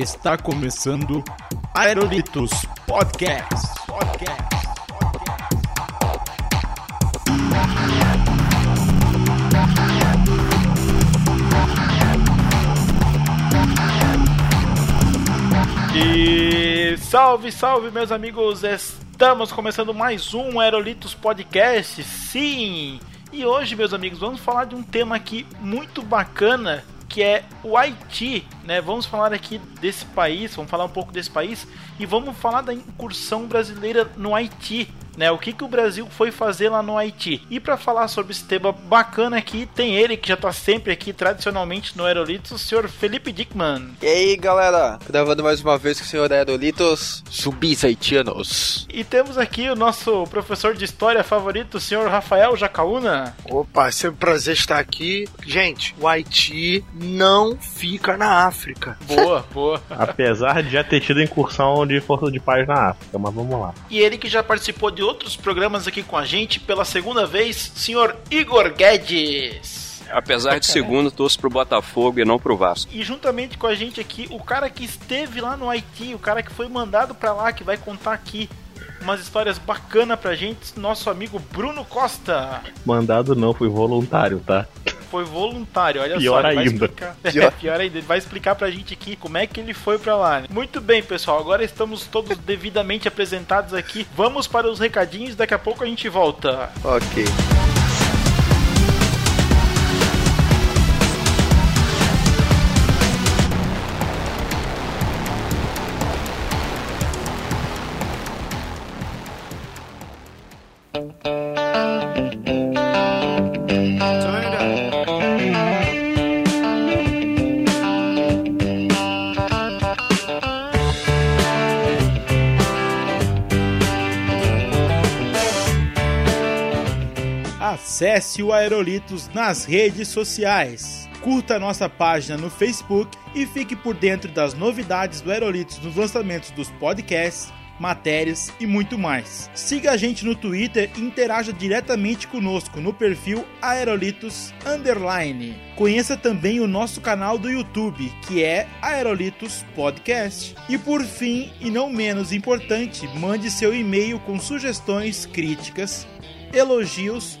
Está começando Aerolitos Podcast. Podcast. Salve, salve, meus amigos! Estamos começando mais um Aerolitos Podcast. Sim! E hoje, meus amigos, vamos falar de um tema aqui muito bacana que é o Haiti, né? Vamos falar aqui desse país, vamos falar um pouco desse país e vamos falar da incursão brasileira no Haiti né? O que, que o Brasil foi fazer lá no Haiti. E para falar sobre esse tema bacana aqui, tem ele que já tá sempre aqui tradicionalmente no Aerolitos, o senhor Felipe Dickman. E aí, galera? Gravando mais uma vez com o senhor Aerolitos, zumbis haitianos. E temos aqui o nosso professor de história favorito, o senhor Rafael Jacaúna. Opa, é sempre um prazer estar aqui. Gente, o Haiti não fica na África. Boa, boa. Apesar de já ter tido incursão de força de paz na África, mas vamos lá. E ele que já participou de outros programas aqui com a gente pela segunda vez, senhor Igor Guedes. Apesar de segundo, torço pro Botafogo e não pro Vasco. E juntamente com a gente aqui, o cara que esteve lá no Haiti, o cara que foi mandado para lá, que vai contar aqui umas histórias bacanas pra gente, nosso amigo Bruno Costa. Mandado não, fui voluntário, tá? Foi voluntário, olha Pior só. ele vai ainda. explicar- É, pior ainda, ele vai explicar pra gente aqui como é que ele foi pra lá. Muito bem, pessoal, agora estamos todos devidamente apresentados aqui. Vamos para os recadinhos, daqui a pouco a gente volta. Ok. Acesse o Aerolitos nas redes sociais. Curta nossa página no Facebook e fique por dentro das novidades do Aerolitos nos lançamentos dos podcasts, matérias e muito mais. Siga a gente no Twitter e interaja diretamente conosco no perfil Aerolitos Underline. Conheça também o nosso canal do YouTube, que é Aerolitos Podcast. E por fim, e não menos importante, mande seu e-mail com sugestões, críticas, elogios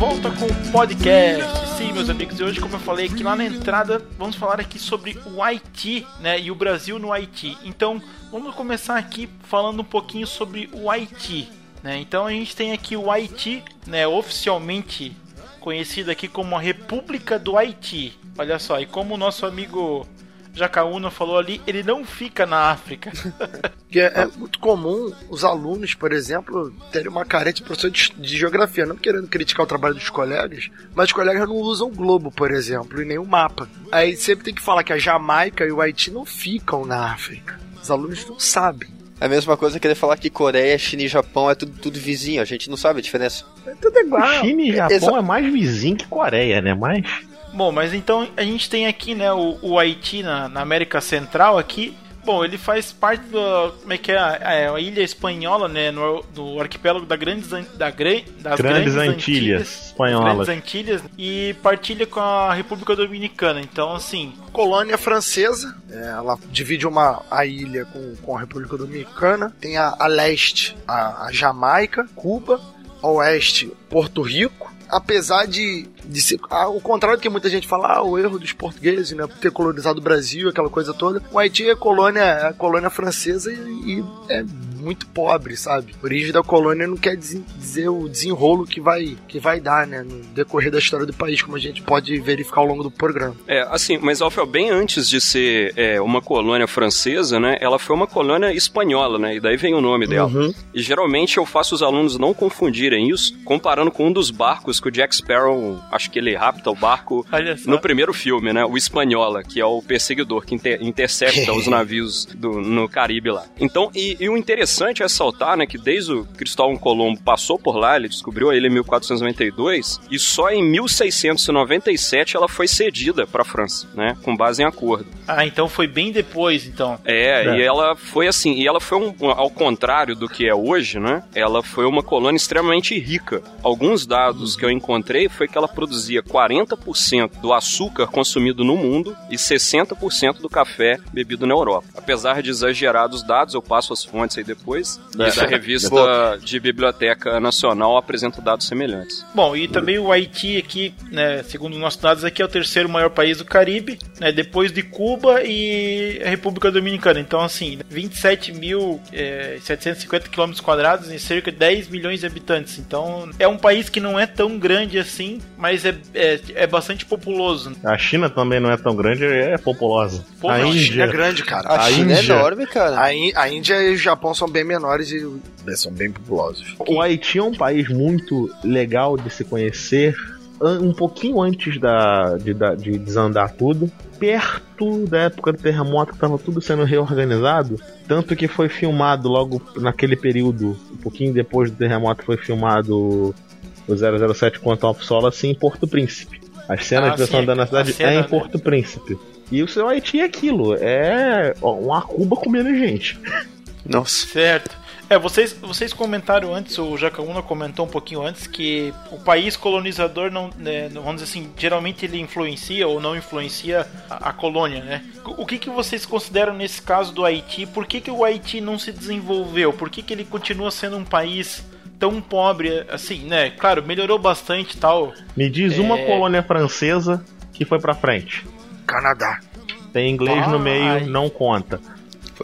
Volta com o podcast. Sim, meus amigos, e hoje, como eu falei aqui lá na entrada, vamos falar aqui sobre o Haiti, né? E o Brasil no Haiti. Então, vamos começar aqui falando um pouquinho sobre o Haiti, né? Então, a gente tem aqui o Haiti, né? Oficialmente conhecido aqui como a República do Haiti. Olha só, e como o nosso amigo Jacaúna falou ali, ele não fica na África. É, é muito comum os alunos, por exemplo, terem uma carência de professor de, de geografia, não querendo criticar o trabalho dos colegas, mas os colegas não usam o globo, por exemplo, e nem o mapa. Aí sempre tem que falar que a Jamaica e o Haiti não ficam na África. Os alunos não sabem. É a mesma coisa querer falar que Coreia, China e Japão é tudo, tudo vizinho, a gente não sabe a diferença. É tudo igual. China e Japão exa- é mais vizinho que Coreia, né? Mas Bom, mas então a gente tem aqui, né, o, o Haiti na, na América Central aqui, Bom, ele faz parte do. Como é que é? É a ilha espanhola, né? No, do arquipélago da grandes, An- da, gran- das Grandes grandes, Antilhas espanholas. Grandes Antilhas e partilha com a República Dominicana. Então, assim, colônia francesa. é, ela divide uma a ilha com, com a República Dominicana. Tem a, a leste a, a Jamaica, Cuba, a oeste Porto Rico. Apesar de, de ser. ah, o contrário do que muita gente fala, ah, o erro dos portugueses, né? Por ter colonizado o Brasil, aquela coisa toda. O Haiti é colônia, é colônia francesa e, e é muito pobre, sabe? A origem da colônia não quer dizer o desenrolo que vai, que vai dar, né? No decorrer da história do país, como a gente pode verificar ao longo do programa. É, assim, mas Alfred, bem antes de ser é, uma colônia francesa, né, ela foi uma colônia espanhola, né, e daí vem o nome dela. Uhum. E geralmente eu faço os alunos não confundirem isso, comparando com um dos barcos que o Jack Sparrow, acho que ele rapta o barco no primeiro filme, né, o Espanhola, que é o perseguidor que inter- intercepta os navios do- no Caribe lá. Então, e, e o interessante é ressaltar, né, que desde o Cristóvão Colombo passou por lá, ele descobriu a ilha em 1492, e só em 1697 ela foi cedida para a França, né, com base em acordo. Ah, então foi bem depois, então. É, É. e ela foi assim, e ela foi um, um- ao contrário do que é hoje, né? Ela foi uma colônia extremamente rica. Alguns dados que eu encontrei foi que ela produzia 40% do açúcar consumido no mundo e 60% do café bebido na Europa. Apesar de exagerados dados, eu passo as fontes aí depois, e da revista de Biblioteca Nacional apresenta dados semelhantes. Bom, e também o Haiti aqui, né, segundo os nossos dados aqui, é o terceiro maior país do Caribe, né, depois de Cuba e a República Dominicana. Então, assim, 27.750 km quadrados e cerca de 10 milhões de habitantes. Então, é um país que não é tão grande assim, mas é, é, é bastante populoso. A China também não é tão grande, é populosa. Pô, a não, A China Índia. é grande, cara. A, A China é Índia. enorme, cara. A, a Índia e o Japão são bem menores e são bem populosos. O Haiti é um país muito legal de se conhecer. Um pouquinho antes da, de, da- de desandar tudo, perto da época do terremoto que estava tudo sendo reorganizado, tanto que foi filmado logo naquele período, um pouquinho depois do terremoto, foi filmado o 007 Quantum of Solace em Porto Príncipe. As cenas Ah, de sim, andando na cidade cena, é em né? Porto Príncipe. E o seu Haiti é aquilo, é uma Cuba com menos gente. Nossa. Certo. É, vocês, vocês comentaram antes, o Jacaúna comentou um pouquinho antes, que o país colonizador não, né, vamos dizer assim, geralmente ele influencia ou não influencia a, a colônia, né? O que, que vocês consideram nesse caso do Haiti? Por que, que o Haiti não se desenvolveu? Por que, que ele continua sendo um país tão pobre assim, né? Claro, melhorou bastante e tal. Me diz uma É. colônia francesa que foi pra frente. Canadá. Tem inglês no Ai. meio, não conta.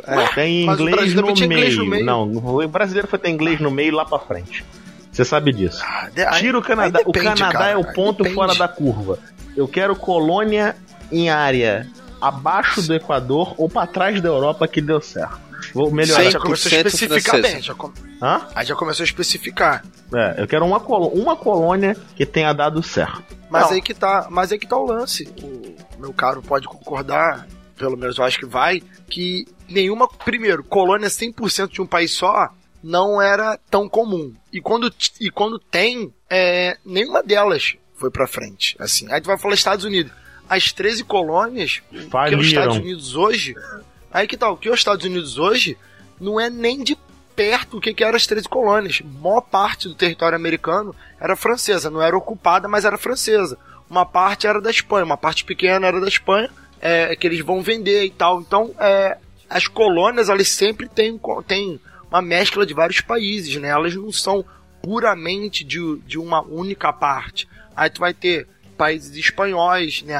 É, Tem inglês, no inglês no meio. Não, o brasileiro foi ter inglês no meio lá pra frente. Você sabe disso. Ah, Tira o Canadá. aí o depende, Canadá cara, é o ponto depende. fora da curva. Eu quero colônia em área abaixo do Equador ou pra trás da Europa que deu certo. Vou melhorar. Aí já começou a 100% especificar francesa. bem. Já com- Hã? Aí já começou a especificar. É, eu quero uma, colo- uma colônia que tenha dado certo. Mas Não. aí que tá, mas aí que tá o lance. O meu caro pode concordar, pelo menos eu acho que vai, que nenhuma, primeiro, colônia 100% de um país só não era tão comum. E quando, e quando tem, é, nenhuma delas foi pra frente. Assim, aí tu vai falar Estados Unidos. As 13 colônias, o que os Faliram. Estados Unidos hoje, aí que tá, o que os Estados Unidos hoje não é nem de perto o que, que eram as 13 colônias. Maior parte do território americano era francesa, não era ocupada, mas era francesa. Uma parte era da Espanha, uma parte pequena era da Espanha, é, que eles vão vender e tal. Então, é, as colônias, elas sempre têm, têm uma mescla de vários países, né? Elas não são puramente de, de uma única parte. Aí tu vai ter países espanhóis, né?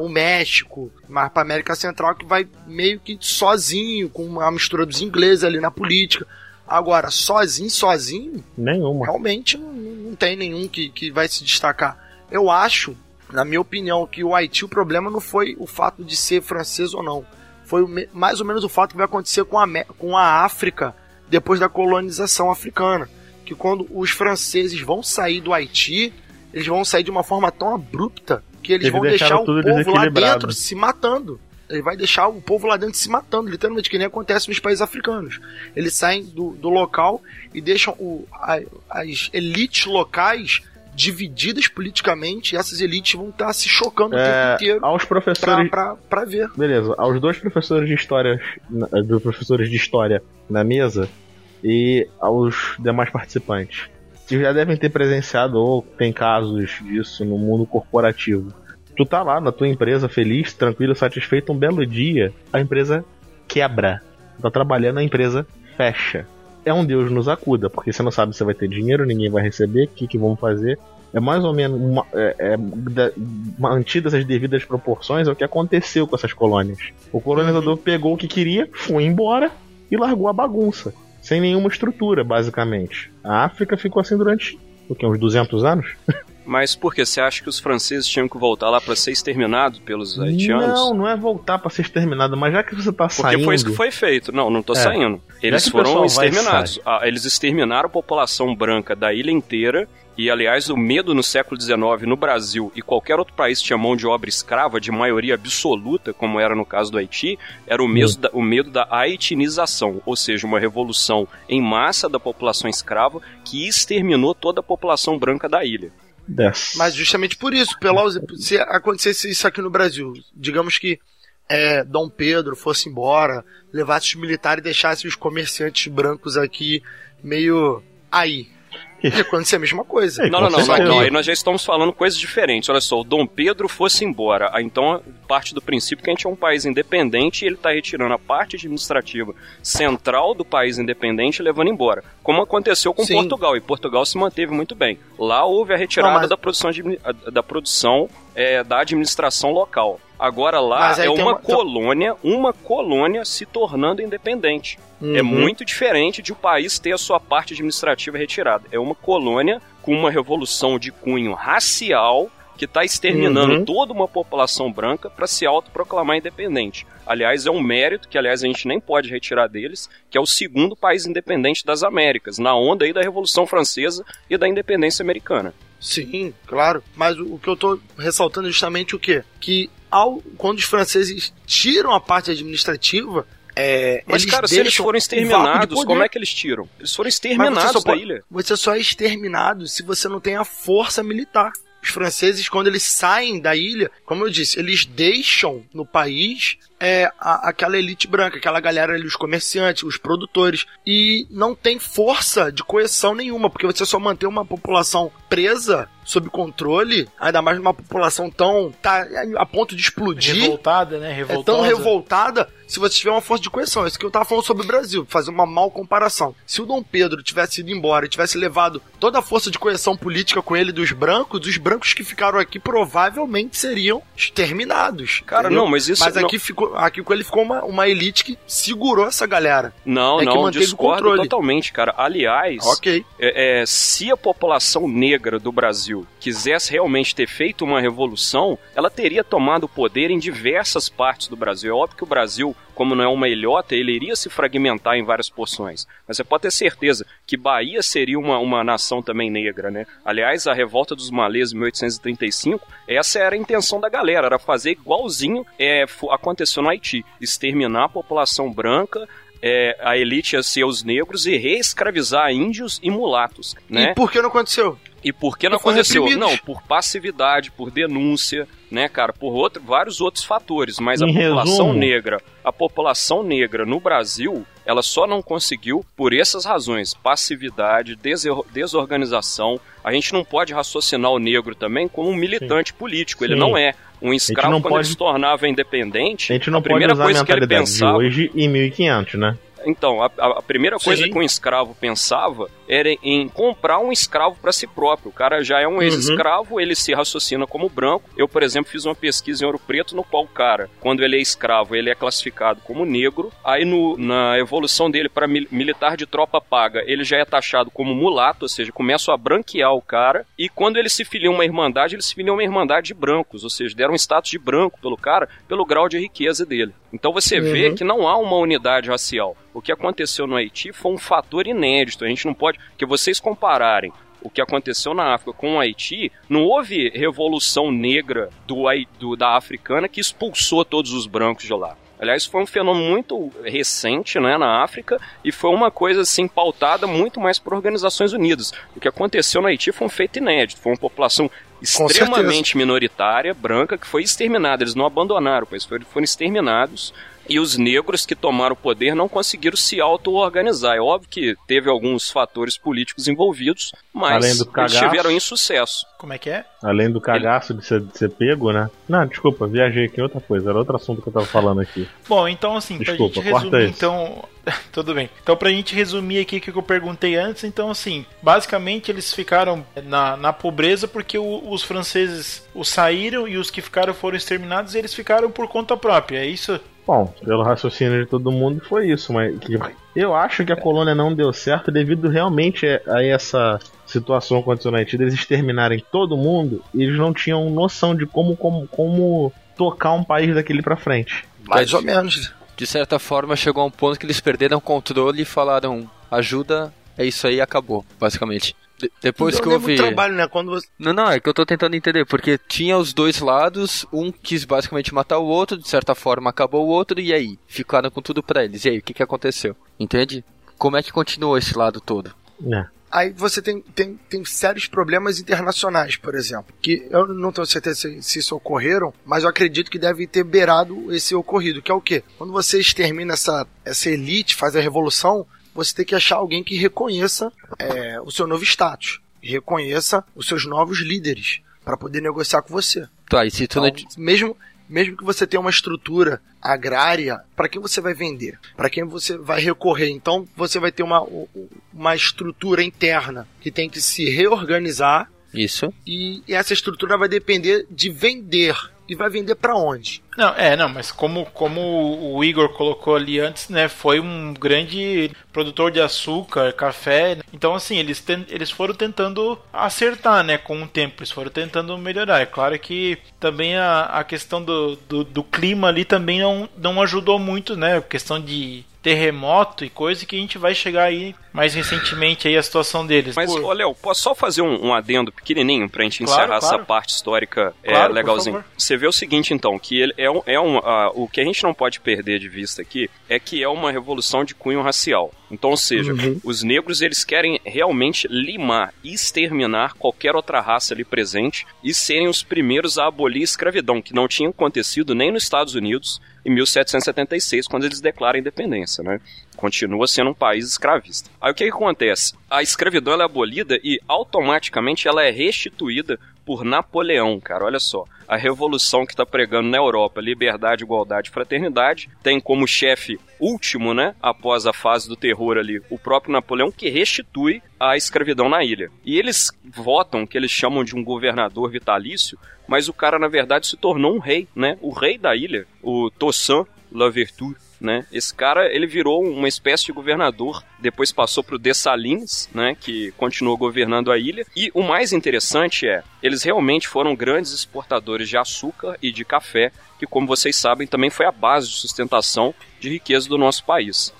O México, mais para América Central, que vai meio que sozinho, com uma mistura dos ingleses ali na política. Agora, sozinho, sozinho, Nenhuma. realmente não, não tem nenhum que, que vai se destacar. Eu acho, na minha opinião, que o Haiti, o problema não foi o fato de ser francês ou não. Foi mais ou menos o fato que vai acontecer com a, com a África depois da colonização africana. Que quando os franceses vão sair do Haiti, eles vão sair de uma forma tão abrupta que eles, Eles vão deixar o povo lá dentro se matando. Ele vai deixar o povo lá dentro se matando, literalmente, que nem acontece nos países africanos. Eles saem do, do local e deixam o, a- as elites locais divididas politicamente e essas elites vão estar se chocando o É, tempo inteiro aos pra, professores. pra, pra ver. Beleza, aos dois professores de história, dos professores de história na mesa e aos demais participantes. Que já devem ter presenciado ou tem casos disso no mundo corporativo. Tu tá lá na tua empresa feliz, tranquilo, satisfeito, um belo dia, a empresa quebra. Tu tá trabalhando, a empresa fecha. É um Deus nos acuda, porque você não sabe se vai ter dinheiro, ninguém vai receber, o que, que vão fazer. É mais ou menos uma, é, é, da- mantidas as devidas proporções é o que aconteceu com essas colônias. O colonizador pegou o que queria, foi embora e largou a bagunça, sem nenhuma estrutura, basicamente. A África ficou assim durante o que, uns 200 anos? Mas por que? Você acha que os franceses tinham que voltar lá pra ser exterminados pelos haitianos? Não, não é voltar pra ser exterminado, mas já que você tá Porque saindo, foi isso que foi feito. Não, não tô É. saindo. Eles foram exterminados. Ah, eles exterminaram a população branca da ilha inteira. E, aliás, o medo no século XIX no Brasil e qualquer outro país que tinha mão de obra escrava, de maioria absoluta, como era no caso do Haiti, era o medo, da, o medo da haitinização, ou seja, uma revolução em massa da população escrava que exterminou toda a população branca da ilha. Mas justamente por isso, pela, se acontecesse isso aqui no Brasil, digamos que é, Dom Pedro fosse embora, levasse os militares e deixasse os comerciantes brancos aqui meio aí. Ia acontecer a mesma coisa. É, Não, não, não, não. Aí nós já estamos falando coisas diferentes. Olha só, o Dom Pedro fosse embora. Então, parte do princípio que a gente é um país independente e ele está retirando a parte administrativa central do país independente e levando embora. Como aconteceu com Sim. Portugal. E Portugal se manteve muito bem. Lá houve a retirada Não, mas- da produção, de- da, produção é, da administração local. Agora lá é uma uma- colônia, uma colônia se tornando independente. É Uhum. muito diferente de o país ter a sua parte administrativa retirada. É uma colônia com uma revolução de cunho racial que está exterminando Uhum. toda uma população branca para se autoproclamar independente. Aliás, é um mérito que, aliás, a gente nem pode retirar deles, que é o segundo país independente das Américas, na onda aí da Revolução Francesa e da independência americana. Sim, claro. Mas o, o que eu tô ressaltando é justamente o quê? Que ao, quando os franceses tiram a parte administrativa, é, Mas, cara, se eles foram exterminados, como é que eles tiram? Eles foram exterminados você só, da ilha. você só é exterminado se você não tem a força militar. Os franceses, quando eles saem da ilha, como eu disse, eles deixam no país é, a- aquela elite branca, aquela galera ali, os comerciantes, os produtores, e não tem força de coesão nenhuma, porque você só mantém uma população presa, sob controle, ainda mais numa população tão. tá a ponto de explodir Revoltada, né? é Revoltosa. tão revoltada se você tiver uma força de coesão. É isso que eu tava falando sobre o Brasil, fazer uma mal comparação. Se o Dom Pedro tivesse ido embora e tivesse levado toda a força de coesão política com ele dos brancos, os brancos que ficaram aqui provavelmente seriam exterminados. Cara, entendeu? não, mas isso Mas não- aqui ficou, aqui com ele ficou uma, uma elite que segurou essa galera. Não, É que não, o discordo controle. totalmente, cara. Aliás, Ok. é, é, se a população negra do Brasil quisesse realmente ter feito uma revolução, ela teria tomado o poder em diversas partes do Brasil. É óbvio que o Brasil, como não é uma ilhota, ele iria se fragmentar em várias porções. Mas você pode ter certeza que Bahia seria uma, uma nação também negra, né? Aliás, a revolta dos malês em 1835, essa era a intenção da galera, era fazer igualzinho é, aconteceu no Haiti, exterminar a população branca, é, a elite ia ser os negros e reescravizar índios e mulatos, né? E por que não aconteceu? E por que não aconteceu? Não, por passividade, por denúncia, né, cara, por outro, vários outros fatores, mas a Em população resumo- negra, a população negra no Brasil, ela só não conseguiu por essas razões, passividade, desor- desorganização. A gente não pode raciocinar o negro também como um militante político, ele Sim. não é. Um escravo, não quando pode- ele se tornava independente, A gente não pode primeira usar a coisa que ele pensava de hoje em 1500, né? então, a, a- a primeira coisa Sim. que um escravo pensava era em comprar um escravo para si próprio. O cara já é um ex-escravo, ele se raciocina como branco. Eu, por exemplo, fiz uma pesquisa em Ouro Preto no qual o cara, quando ele é escravo, ele é classificado como negro. Aí no- na evolução dele para militar de tropa paga, ele já é taxado como mulato, ou seja, começa a branquear o cara. E quando ele se filia uma irmandade, ele se filia uma irmandade de brancos, ou seja, deram um status de branco pelo cara pelo grau de riqueza dele. Então você vê que não há uma unidade racial. O que aconteceu no Haiti foi um fator inédito. A gente não pode. Que vocês compararem o que aconteceu na África com o Haiti, não houve revolução negra do, do- da africana que expulsou todos os brancos de lá. Aliás, foi um fenômeno muito recente né, na África e foi uma coisa assim pautada muito mais por Organizações Unidas. O que aconteceu no Haiti foi um feito inédito, foi uma população extremamente minoritária, branca, que foi exterminada. Eles não abandonaram, pois foram, foram exterminados. E os negros que tomaram o poder não conseguiram se auto-organizar. É óbvio que teve alguns fatores políticos envolvidos, mas Além do eles tiveram insucesso. Como é que é? Além do cagaço de ser, de ser pego, né? Não, desculpa, viajei aqui em outra coisa. Era outro assunto que eu tava falando aqui. Bom, então assim, Desculpa, pra gente resumir, isso. então. Tudo bem. Então, pra gente resumir aqui o que eu perguntei antes, então assim, basicamente eles ficaram na, na pobreza porque o- os franceses os saíram e os que ficaram foram exterminados e eles ficaram por conta própria, é isso? Bom, pelo raciocínio de todo mundo foi isso, mas eu acho que a colônia não deu certo devido realmente a essa situação aconteceu na Haiti, deles exterminarem todo mundo, e eles não tinham noção de como, como, como tocar um país daquele pra frente. Mais ou menos. De certa forma, chegou a um ponto que eles perderam o controle e falaram: ajuda, é isso aí, acabou, basicamente. De- depois Não que houve. muito trabalho, né? Quando você... Não, não, é que eu tô tentando entender, porque tinha os dois lados, um quis basicamente matar o outro, de certa forma acabou o outro, e aí? Ficaram com tudo pra eles. E aí, o que que aconteceu? Entende? Como é que continuou esse lado todo? É. Aí você tem, tem, tem sérios problemas internacionais, por exemplo. Que eu não tenho certeza se, se isso ocorreram, mas eu acredito que deve ter beirado esse ocorrido, que é o quê? Quando você extermina essa, essa elite, faz a revolução, você tem que achar alguém que reconheça é, o seu novo status. Reconheça os seus novos líderes para poder negociar com você. Tá, e se tu Então, mesmo, mesmo que você tenha uma estrutura agrária, para quem você vai vender? Para quem você vai recorrer? Então você vai ter uma, uma estrutura interna que tem que se reorganizar Isso. e essa estrutura vai depender de vender. E vai vender para onde? Não, é, não, mas como, como o Igor colocou ali antes, né, foi um grande produtor de açúcar, café, então assim, eles, ten- eles foram tentando acertar, né, com o tempo, eles foram tentando melhorar. É claro que também a, a questão do, do, do clima ali também não, não ajudou muito, né, questão de terremoto e coisa que a gente vai chegar aí mais recentemente aí a situação deles. Mas, Por- ô Léo, posso só fazer um, um adendo pequenininho pra gente Claro, encerrar claro. essa parte histórica é, Claro, por legalzinho? favor. Você vê o seguinte, então, que ele é um, é um ah, o que a gente não pode perder de vista aqui é que é uma revolução de cunho racial. Então, ou seja, os negros eles querem realmente limar e exterminar qualquer outra raça ali presente e serem os primeiros a abolir a escravidão, que não tinha acontecido nem nos Estados Unidos em 1776, quando eles declaram a independência, né? Continua sendo um país escravista. Aí o que, que acontece? A escravidão é abolida e automaticamente ela é restituída por Napoleão, cara. Olha só. A revolução que está pregando na Europa liberdade, igualdade e fraternidade tem como chefe último, né? Após a fase do terror ali, o próprio Napoleão que restitui a escravidão na ilha. E eles votam que eles chamam de um governador vitalício, mas o cara na verdade se tornou um rei, né? O rei da ilha, o Toussaint Louverture, né? Esse cara, ele virou uma espécie de governador, depois passou pro Dessalines, né, que continuou governando a ilha. E o mais interessante é, eles realmente foram grandes exportadores de açúcar e de café, que como vocês sabem, também foi a base de sustentação de riqueza do nosso país.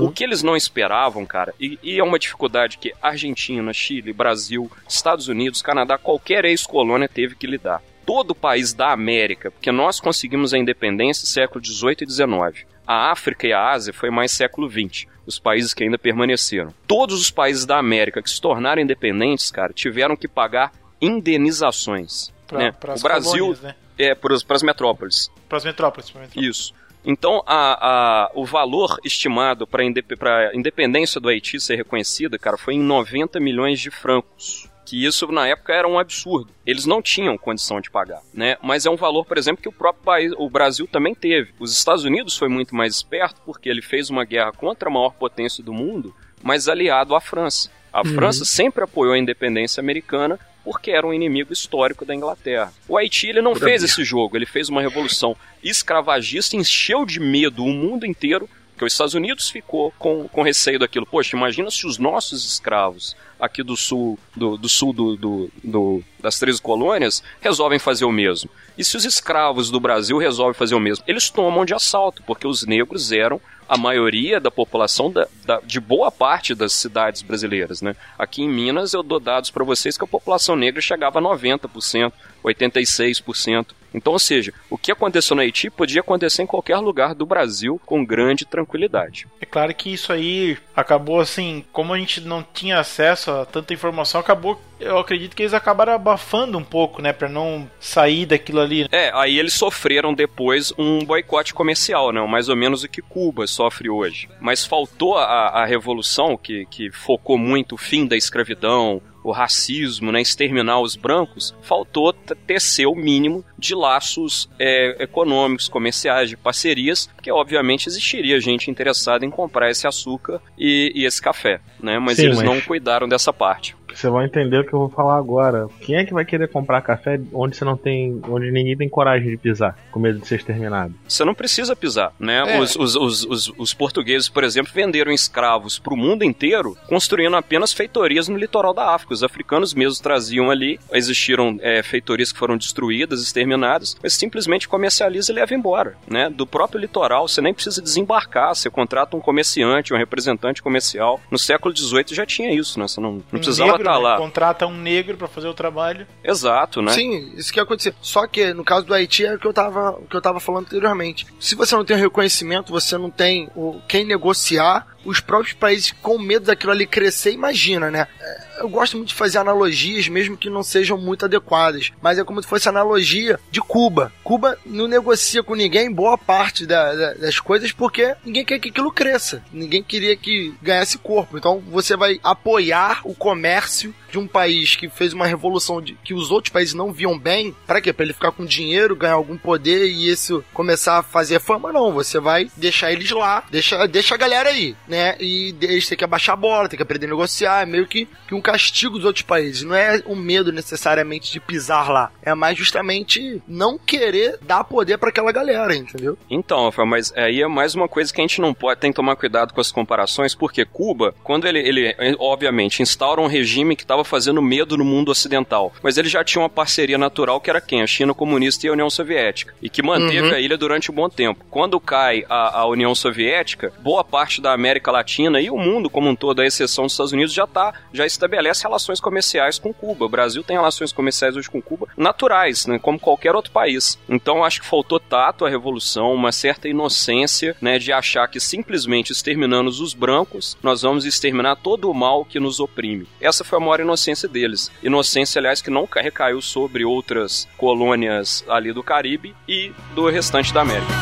O que eles não esperavam, cara, e, e é uma dificuldade que Argentina, Chile, Brasil, Estados Unidos, Canadá, qualquer ex-colônia teve que lidar. Todo o país da América, porque nós conseguimos a independência no século XVIII e XIX. A África e a Ásia foi mais século XX, os países que ainda permaneceram. Todos os países da América que se tornaram independentes, cara, tiveram que pagar indenizações. pra, né? O Brasil colônias, né? é para as metrópoles. Metrópoles. pras metrópoles. Isso. Então, a, a- o valor estimado para a independência do Haiti ser reconhecida, cara, foi em 90 milhões de francos. Que isso, na época, era um absurdo. Eles não tinham condição de pagar, né? Mas é um valor, por exemplo, que o próprio país, o Brasil também teve. Os Estados Unidos foi muito mais esperto porque ele fez uma guerra contra a maior potência do mundo, mas aliado à França. A França sempre apoiou a independência americana porque era um inimigo histórico da Inglaterra. O Haiti ele não fez esse jogo, ele fez uma revolução escravagista, encheu de medo o mundo inteiro, porque os Estados Unidos ficou com, com receio daquilo. Poxa, imagina se os nossos escravos aqui do sul, do, do sul do, do- do- das 13 colônias resolvem fazer o mesmo. E se os escravos do Brasil resolvem fazer o mesmo? Eles tomam de assalto, porque os negros eram a maioria da população da- da- de boa parte das cidades brasileiras, né? Aqui em Minas eu dou dados para vocês que a população negra chegava a 90%, 86%. Então, ou seja, o que aconteceu no Haiti podia acontecer em qualquer lugar do Brasil com grande tranquilidade. É claro que isso aí acabou assim, como a gente não tinha acesso a tanta informação, acabou, eu acredito que eles acabaram abafando um pouco, né, Pra não sair daquilo ali. É, aí eles sofreram depois um boicote comercial, né? Mais ou menos o que Cuba sofre hoje. Mas faltou a, a revolução, que, que focou muito o fim da escravidão, o racismo, né, exterminar os brancos, faltou tecer o mínimo de laços é, econômicos, comerciais, de parcerias, porque obviamente existiria gente interessada em comprar esse açúcar e, e esse café, né? Mas Sim, eles mas- não cuidaram dessa parte. Você vai entender o que eu vou falar agora. Quem é que vai querer comprar café onde você não tem. onde ninguém tem coragem de pisar, com medo de ser exterminado? Você não precisa pisar, né? É. Os, os, os, os, os portugueses, por exemplo, venderam escravos para o mundo inteiro, construindo apenas feitorias no litoral da África. Os africanos mesmos traziam ali, existiram é, feitorias que foram destruídas, exterminadas, mas simplesmente comercializa e leva embora, né? Do próprio litoral, você nem precisa desembarcar, você contrata um comerciante, um representante comercial. No século XVIII já tinha isso, né? Você não, não precisava negro, estar né, lá. Contrata um negro pra fazer o trabalho. Exato, né? Sim, isso que ia acontecer. Só que no caso do Haiti é o que eu tava, o que eu tava falando anteriormente. Se você não tem o reconhecimento, você não tem o quem negociar, os próprios países com medo daquilo ali crescer, imagina, né? É, Eu gosto muito de fazer analogias, mesmo que não sejam muito adequadas. Mas é como se fosse analogia de Cuba. Cuba não negocia com ninguém boa parte da- da- das coisas porque ninguém quer que aquilo cresça. Ninguém queria que ganhasse corpo. Então você vai apoiar o comércio de um país que fez uma revolução de, que os outros países não viam bem. Pra quê? Pra ele ficar com dinheiro, ganhar algum poder e isso começar a fazer fama? Não. Você vai deixar eles lá, deixa, deixa a galera aí, né? E eles têm que abaixar a bola, têm que aprender a negociar. É meio que, que um castigo dos outros países. Não é o medo necessariamente de pisar lá. É mais justamente não querer dar poder pra aquela galera, entendeu? Então, Rafael, mas aí é mais uma coisa que a gente não pode, tem que tomar cuidado com as comparações, porque Cuba, quando ele, ele obviamente, instaura um regime que estava fazendo medo no mundo ocidental, mas ele já tinha uma parceria natural que era quem? A China comunista e a União Soviética, e que manteve Uhum. a ilha durante um bom tempo. Quando cai a, a União Soviética, boa parte da América Latina e o mundo como um todo, à exceção dos Estados Unidos, já tá, já estabelece relações comerciais com Cuba. O Brasil tem relações comerciais hoje com Cuba naturais, né, como qualquer outro país. Então acho que faltou tato à revolução, uma certa inocência, né, de achar que simplesmente exterminando os brancos, nós vamos exterminar todo o mal que nos oprime. Essa foi a maior inocência deles. Inocência, aliás, que não ca- recaiu sobre outras colônias ali do Caribe e do restante da América.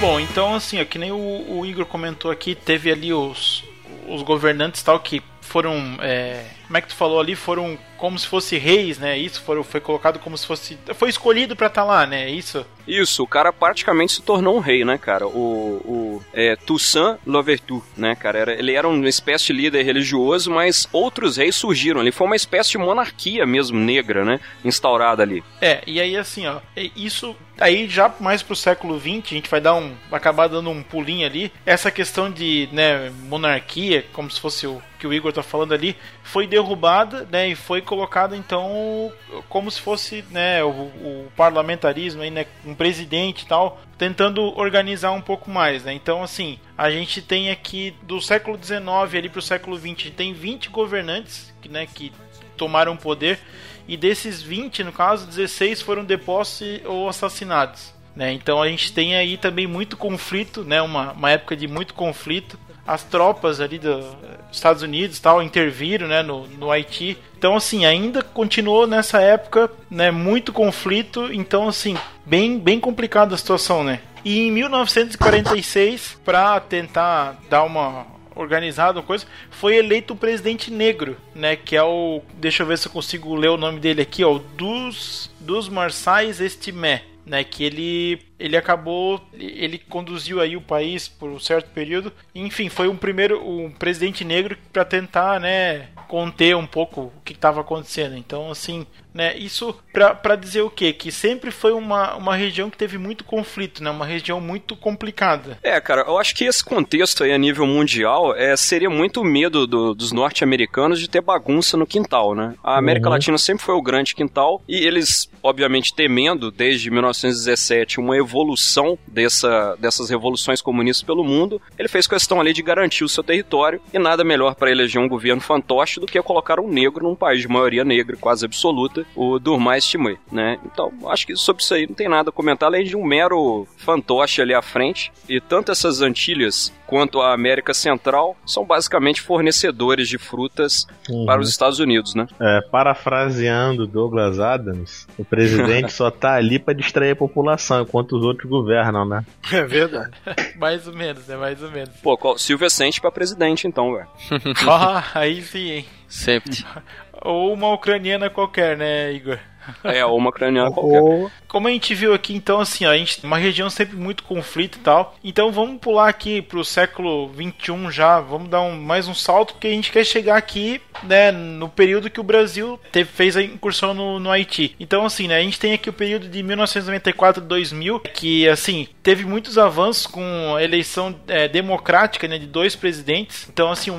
Bom, então assim, ó, que nem o, o Igor comentou aqui, teve ali os, os governantes tal que foram. é, como é que tu falou ali? Foram como se fosse reis, né? Isso foram, foi colocado como se fosse. Foi escolhido pra estar lá, né? Isso. Isso, o cara praticamente se tornou um rei, né, cara? O, o é, Toussaint Louverture, né, cara? Era, ele era uma espécie de líder religioso, mas outros reis surgiram ali. Foi uma espécie de monarquia mesmo, negra, né? Instaurada ali. É, e aí assim, ó, isso aí já mais pro século XX, a gente vai dar um acabar dando um pulinho ali. Essa questão de, né, monarquia, como se fosse o que o Igor tá falando ali, foi derrubada, né, e foi colocada então como se fosse, né, o, o parlamentarismo aí, né, um presidente e tal, tentando organizar um pouco mais, né? Então, assim, a gente tem aqui do século XIX ali pro século XX, tem 20 governantes, né, que tomaram poder e desses 20, no caso, 16 foram depostos ou assassinados. Né? Então a gente tem aí também muito conflito, né? uma, uma época de muito conflito. As tropas ali do- dos Estados Unidos tal interviram né? no, no Haiti. Então assim, ainda continuou nessa época né? muito conflito. Então assim, bem, bem complicada a situação. Né? E em 1946, para tentar dar uma organizado, uma coisa, foi eleito o presidente negro, né? Que é o. Deixa eu ver se eu consigo ler o nome dele aqui, ó. Dos, dos Marçais Estimé. Né, que ele ele acabou ele conduziu aí o país por um certo período. Enfim foi um primeiro um presidente negro para tentar né conter um pouco o que estava acontecendo. Então assim né isso para dizer o quê? que sempre foi uma, uma região que teve muito conflito né uma região muito complicada É, cara, eu acho que esse contexto aí a nível mundial é, seria muito medo do- dos norte-americanos de ter bagunça no quintal, né? A América Uhum. Latina sempre foi o grande quintal e eles, obviamente, temendo desde 1917 uma evolução evolução dessa, dessas revoluções comunistas pelo mundo, ele fez questão ali de garantir o seu território e nada melhor para eleger um governo fantoche do que colocar um negro num país de maioria negra quase absoluta, o Durmais Timur, né? Então, acho que sobre isso aí não tem nada a comentar além de um mero fantoche ali à frente e tanto essas Antilhas quanto a América Central são basicamente fornecedores de frutas Uhum. para os Estados Unidos, né? É, parafraseando Douglas Adams, o presidente só tá ali pra distrair a população, enquanto os outros governam, né? É verdade. Mais ou menos, né? Mais ou menos. Pô, qual- Silvio Sente pra presidente então, velho. ah, aí sim, hein? Sempre. Ou uma ucraniana qualquer, né, Igor? É, ou uma ucraniana qualquer. Ou Como a gente viu aqui, então, assim, ó, a gente uma região sempre muito conflito e tal. Então vamos pular aqui pro século 21 já, vamos dar um, mais um salto, porque a gente quer chegar aqui, né, no período que o Brasil teve, fez a incursão no, no Haiti. Então, assim, né, a gente tem aqui o período de 1994 a 2000, que, assim, teve muitos avanços com a eleição é, democrática, né, de dois presidentes. Então, assim, o-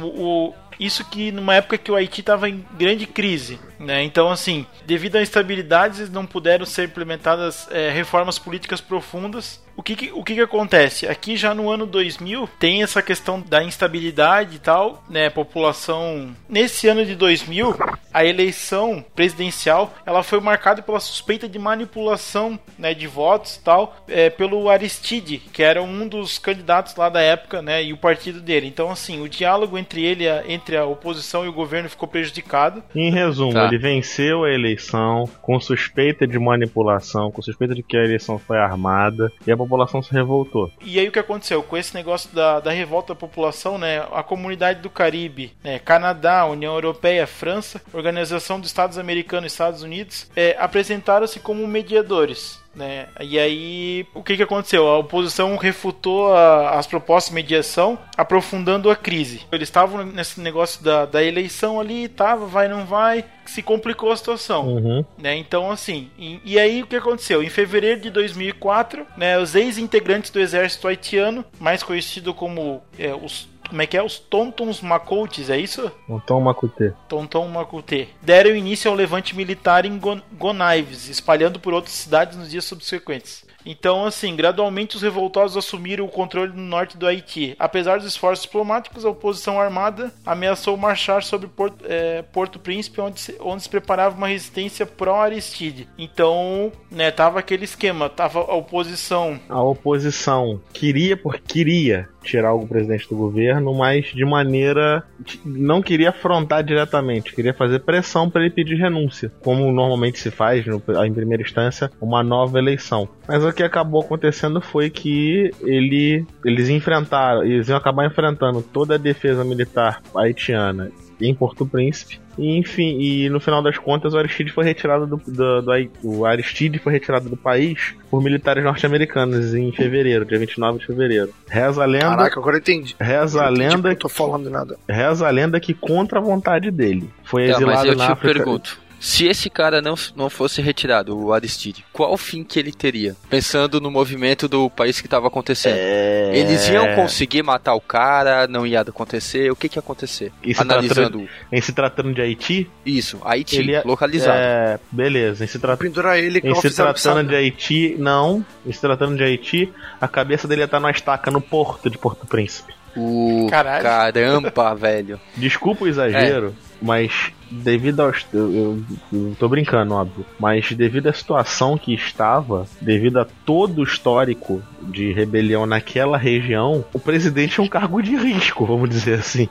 o isso que numa época que o Haiti estava em grande crise, né? Então, assim, devido à instabilidade, eles não puderam ser implementadas é, reformas políticas profundas. O que que, o que que acontece? Aqui já no ano 2000 tem essa questão da instabilidade e tal, né? População nesse ano de 2000, a eleição presidencial, ela foi marcada pela suspeita de manipulação, né, de votos e tal, é, pelo Aristide, que era um dos candidatos lá da época, né, e o partido dele. Então, assim, o diálogo entre ele, a- entre a oposição e o governo ficou prejudicado. Em resumo, Tá. Ele venceu a eleição com suspeita de manipulação, com suspeita de que a eleição foi armada e a população se revoltou. E aí o que aconteceu? Com esse negócio da, da revolta da população, né? A comunidade do Caribe, né, Canadá, União Europeia, França, Organização dos Estados Americanos e Estados Unidos, é, apresentaram-se como mediadores. Né? E aí, o que, que aconteceu? A oposição refutou a- as propostas de mediação, aprofundando a crise. Eles estavam nesse negócio da, da eleição ali, tava, vai, não vai, se complicou a situação Uhum. né? Então, assim, e, e aí o que aconteceu? Em fevereiro de 2004, né, os ex-integrantes do exército haitiano, mais conhecido como é, os como é que é? Os Tontons Macoutes, é isso? Então, Makutê. Tonton Macuté. Deram início ao levante militar em Gon Gonaives, espalhando por outras cidades nos dias subsequentes. Então, assim, gradualmente os revoltosos assumiram o controle no norte do Haiti. Apesar dos esforços diplomáticos, a oposição armada ameaçou marchar sobre Porto, eh, Porto Príncipe, onde se, onde se preparava uma resistência pró-Aristide. Então, né, tava aquele esquema, tava a oposição A oposição queria, por queria tirar o presidente do governo, mas de maneira não queria afrontar diretamente, queria fazer pressão para ele pedir renúncia, como normalmente se faz no- em primeira instância uma nova eleição. Mas o que acabou acontecendo foi que ele, eles enfrentaram, eles iam acabar enfrentando toda a defesa militar haitiana em Porto Príncipe. E, enfim, e no final das contas o Aristide foi retirado do, do, do o Aristide foi retirado do país por militares norte-americanos em fevereiro, dia 29 de fevereiro. Reza a lenda, Caraca, agora eu entendi. reza a Eu entendi lenda, porque eu tô falando nada. reza a lenda que contra a vontade dele. Foi Tá, mas exilado eu na te África. pergunto. Se esse cara não, não fosse retirado, o Aristide, qual o fim que ele teria? Pensando no movimento do país que estava acontecendo. É... Eles iam conseguir matar o cara, não ia acontecer, o que que ia acontecer? E se Analisando Em se tratando de Haiti, isso, Haiti, ele é, localizado. é, beleza. Em se, tra... Pendurar ele em se tratando do de Haiti, não. Em se tratando de Haiti, a cabeça dele ia estar numa estaca no porto de Porto Príncipe. O Caralho. caramba, velho. Desculpa o exagero, mas devido aos. Eu, eu- eu tô brincando, óbvio. Mas devido à situação que estava, devido a todo o histórico de rebelião naquela região, o presidente é um cargo de risco, vamos dizer assim.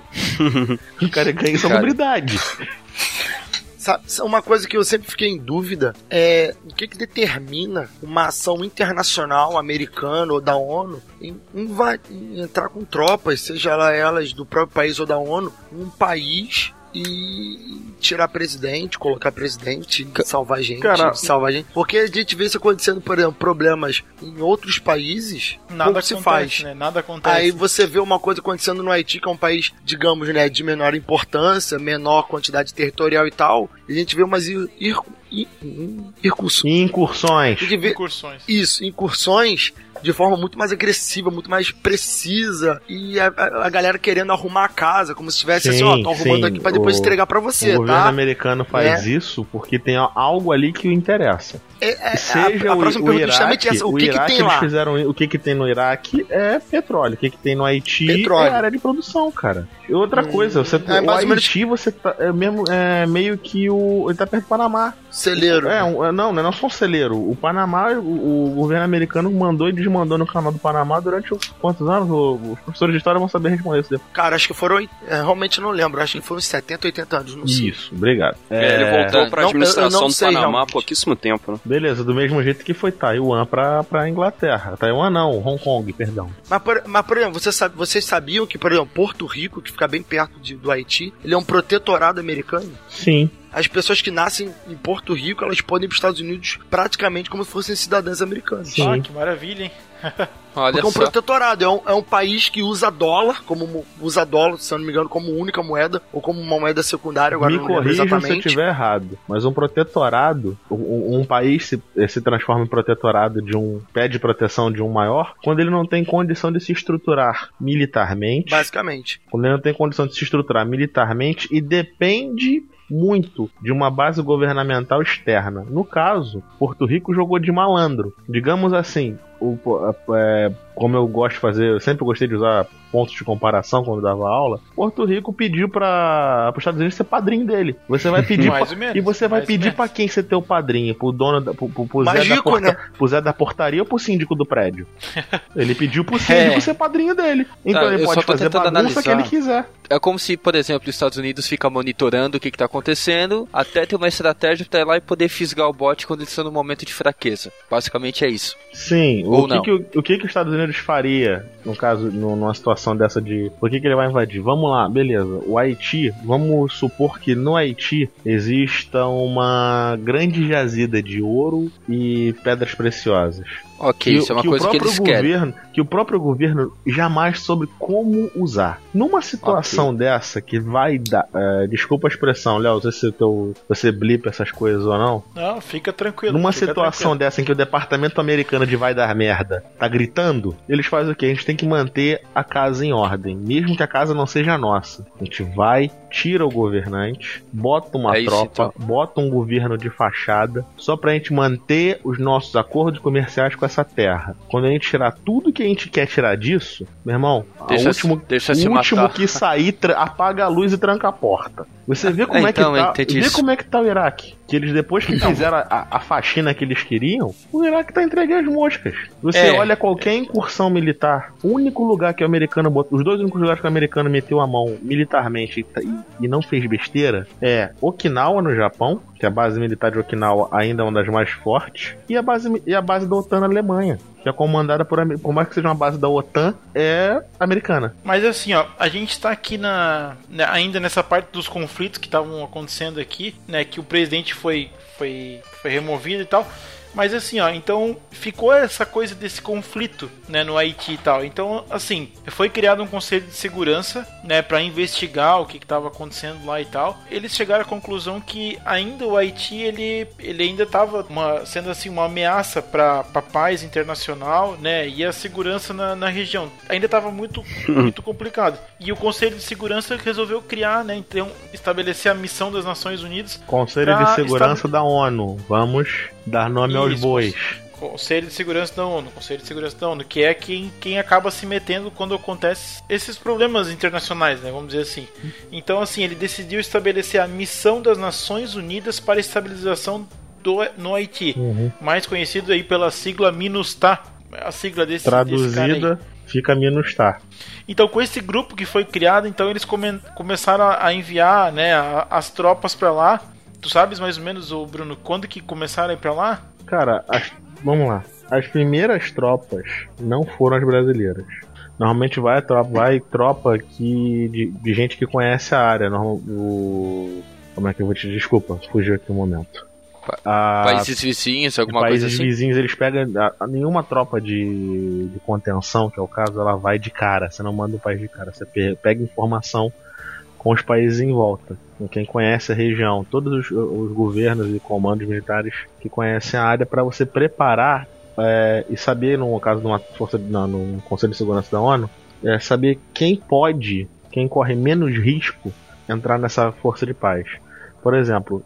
o cara ganha Cara. Sabe, uma coisa que eu sempre fiquei em dúvida é o que, que determina uma ação internacional americana ou da ONU em, inva- em entrar com tropas, seja elas do próprio país ou da ONU, num país e tirar presidente, colocar presidente, salvar gente, Cara, salvar gente. Porque a gente vê isso acontecendo, por exemplo, problemas em outros países, nada pouco acontece, se faz. né? Nada acontece. Aí você vê uma coisa acontecendo no Haiti, que é um país, digamos, né, de menor importância, menor quantidade territorial e tal, e a gente vê umas ir, ir, ir, incursões. E incursões. Vê incursões. isso, incursões de forma muito mais agressiva, muito mais precisa. E a, a- galera querendo arrumar a casa, como se estivesse assim, ó, tô arrumando sim, aqui pra depois o- entregar pra O você, governo tá? americano faz isso porque tem algo ali que o interessa. É, é, Seja a, a o, próxima o pergunta é Iraque, justamente essa. O, o que, Iraque que tem lá? fizeram, o que que tem no Iraque é petróleo, o que que tem no Haiti Petróleo. é área de produção, cara. E outra Hum, coisa, você, é o ou menos- Haiti você tá, é mesmo é meio que o ele tá perto do Panamá. Celeiro. É, um- é, não, não é só um celeiro. O Panamá, o, o governo americano mandou e desmandou no canal do Panamá durante os- quantos anos? Os professores de história vão saber responder isso depois. Cara, acho que foram. é, realmente não lembro. Acho que foram uns 70, 80 anos. Não sei. Isso, obrigado. É, ele voltou pra não, administração eu não do sei Panamá há pouquíssimo tempo, né? Beleza, do mesmo jeito que foi Taiwan pra, pra Inglaterra. Taiwan não, Hong Kong, perdão. Mas, por, mas, por exemplo, você sabe, vocês sabiam que, por exemplo, Porto Rico, que fica bem perto de- do Haiti, ele é um protetorado americano? Sim. As pessoas que nascem em Porto Rico, elas podem ir para os Estados Unidos praticamente como se fossem cidadãs americanas. Sim. Ah, que maravilha, hein? Olha Porque é um só. protetorado, é um, é um país que usa dólar, como mo- usa dólar, se eu não me engano, como única moeda, ou como uma moeda secundária, agora Me não corrija se eu exatamente. estiver errado, mas um protetorado, um, um país se, se transforma em protetorado de um pede proteção de um maior quando ele não tem condição de se estruturar militarmente, Basicamente. quando ele não tem condição de se estruturar militarmente e depende muito de uma base governamental externa. No caso, Porto Rico jogou de malandro. Digamos assim, o, é, como eu gosto de fazer, eu sempre gostei de usar pontos de comparação quando dava aula. Porto Rico pediu para os Estados Unidos ser padrinho dele. Você vai pedir Mais pra- ou menos, e você vai pedir para quem ser teu padrinho, pro dono, da, pro, pro, pro Zé da Mágico, porta- né? pro Zé da portaria ou pro síndico do prédio. Ele pediu pro síndico É. ser padrinho dele. Então Tá, ele pode fazer bagunça que ele quiser. É como se, por exemplo, os Estados Unidos fica monitorando o que, que tá acontecendo, até ter uma estratégia pra ir lá e poder fisgar o bot quando eles estão no momento de fraqueza. Basicamente é isso. Sim, Ou o que, não. que, o, que, que os Estados Unidos faria, no caso, numa situação dessa de. Por que, que ele vai invadir? Vamos lá, beleza. O Haiti, vamos supor que no Haiti exista uma grande jazida de ouro e pedras preciosas. Ok, isso é uma que coisa o que próprio eles querem. governo, que o próprio governo jamais soube como usar. Numa situação dessa que vai dar, é, desculpa a expressão, Léo, não sei se teu, você blipa essas coisas ou não. Não, fica tranquilo. Numa fica situação tranquilo. dessa em que o departamento americano de vai dar merda tá gritando, eles fazem o quê? A gente tem que manter a casa em ordem, mesmo que a casa não seja nossa. A gente vai, tira o governante, bota uma É isso, tropa, bota um governo de fachada, só pra gente manter os nossos acordos comerciais com terra. Quando a gente tirar tudo que a gente quer tirar disso, meu irmão, Deixa o último, se- o último matar. que sair, apaga a luz e tranca a porta. Você vê como é, então, que tá, vê como é que tá o Iraque. Que eles, depois que fizeram a, a- faxina que eles queriam, o Iraque tá entregue às moscas. Você É. olha qualquer incursão militar, o único lugar que o americano botou, os dois únicos lugares que o americano meteu a mão militarmente e, e- e não fez besteira é Okinawa, no Japão, que a base militar de Okinawa ainda é uma das mais fortes, e a base, e a base da OTAN na Alemanha. Que é comandada por, por mais que seja uma base da OTAN, é americana. Mas assim, ó, a gente tá aqui na, né, ainda nessa parte dos conflitos que estavam acontecendo aqui, né, que o presidente foi foi foi removido e tal. Mas assim, ó, então ficou essa coisa desse conflito, né, no Haiti e tal. Então, assim, foi criado um conselho de segurança, né, para investigar o que estava acontecendo lá e tal. Eles chegaram à conclusão que ainda o Haiti ele, ele ainda estava sendo assim uma ameaça para a paz internacional, né, e a segurança na, na região. Ainda estava muito muito complicado. E o Conselho de Segurança resolveu criar, né, então estabelecer a missão das Nações Unidas Conselho de Segurança da ONU. Vamos dar nome aos Isso, bois. Conselho de Segurança da ONU, Conselho de Segurança da ONU, que é quem, quem acaba se metendo quando acontece esses problemas internacionais, né, vamos dizer assim. Então, assim, ele decidiu estabelecer a missão das Nações Unidas para a estabilização do, no Haiti, Uhum. mais conhecido aí pela sigla MINUSTAH, a sigla desse, desse cara aí. Traduzida, fica minustar. Então, com esse grupo que foi criado, então eles come- começaram a, a enviar, né, a- as tropas para lá. Tu sabes mais ou menos, o Bruno, quando que começaram a ir para lá? Cara, as- vamos lá. As primeiras tropas não foram as brasileiras. Normalmente vai tropa, vai tropa que, de, de gente que conhece a área. Normal- o, como é que eu vou te. Desculpa, fugiu aqui um momento. A- Países vizinhos, alguma países coisa assim. vizinhos, eles pegam. a- a- nenhuma tropa de, de contenção, que é o caso, ela vai de cara. Você não manda o país de cara. Você pe- pega informação com os países em volta. Com quem conhece a região. Todos os, os governos e comandos militares que conhecem a área para você preparar é, e saber, no caso de uma força, não, no Conselho de Segurança da ONU, é saber quem pode, quem corre menos risco entrar nessa força de paz. Por exemplo,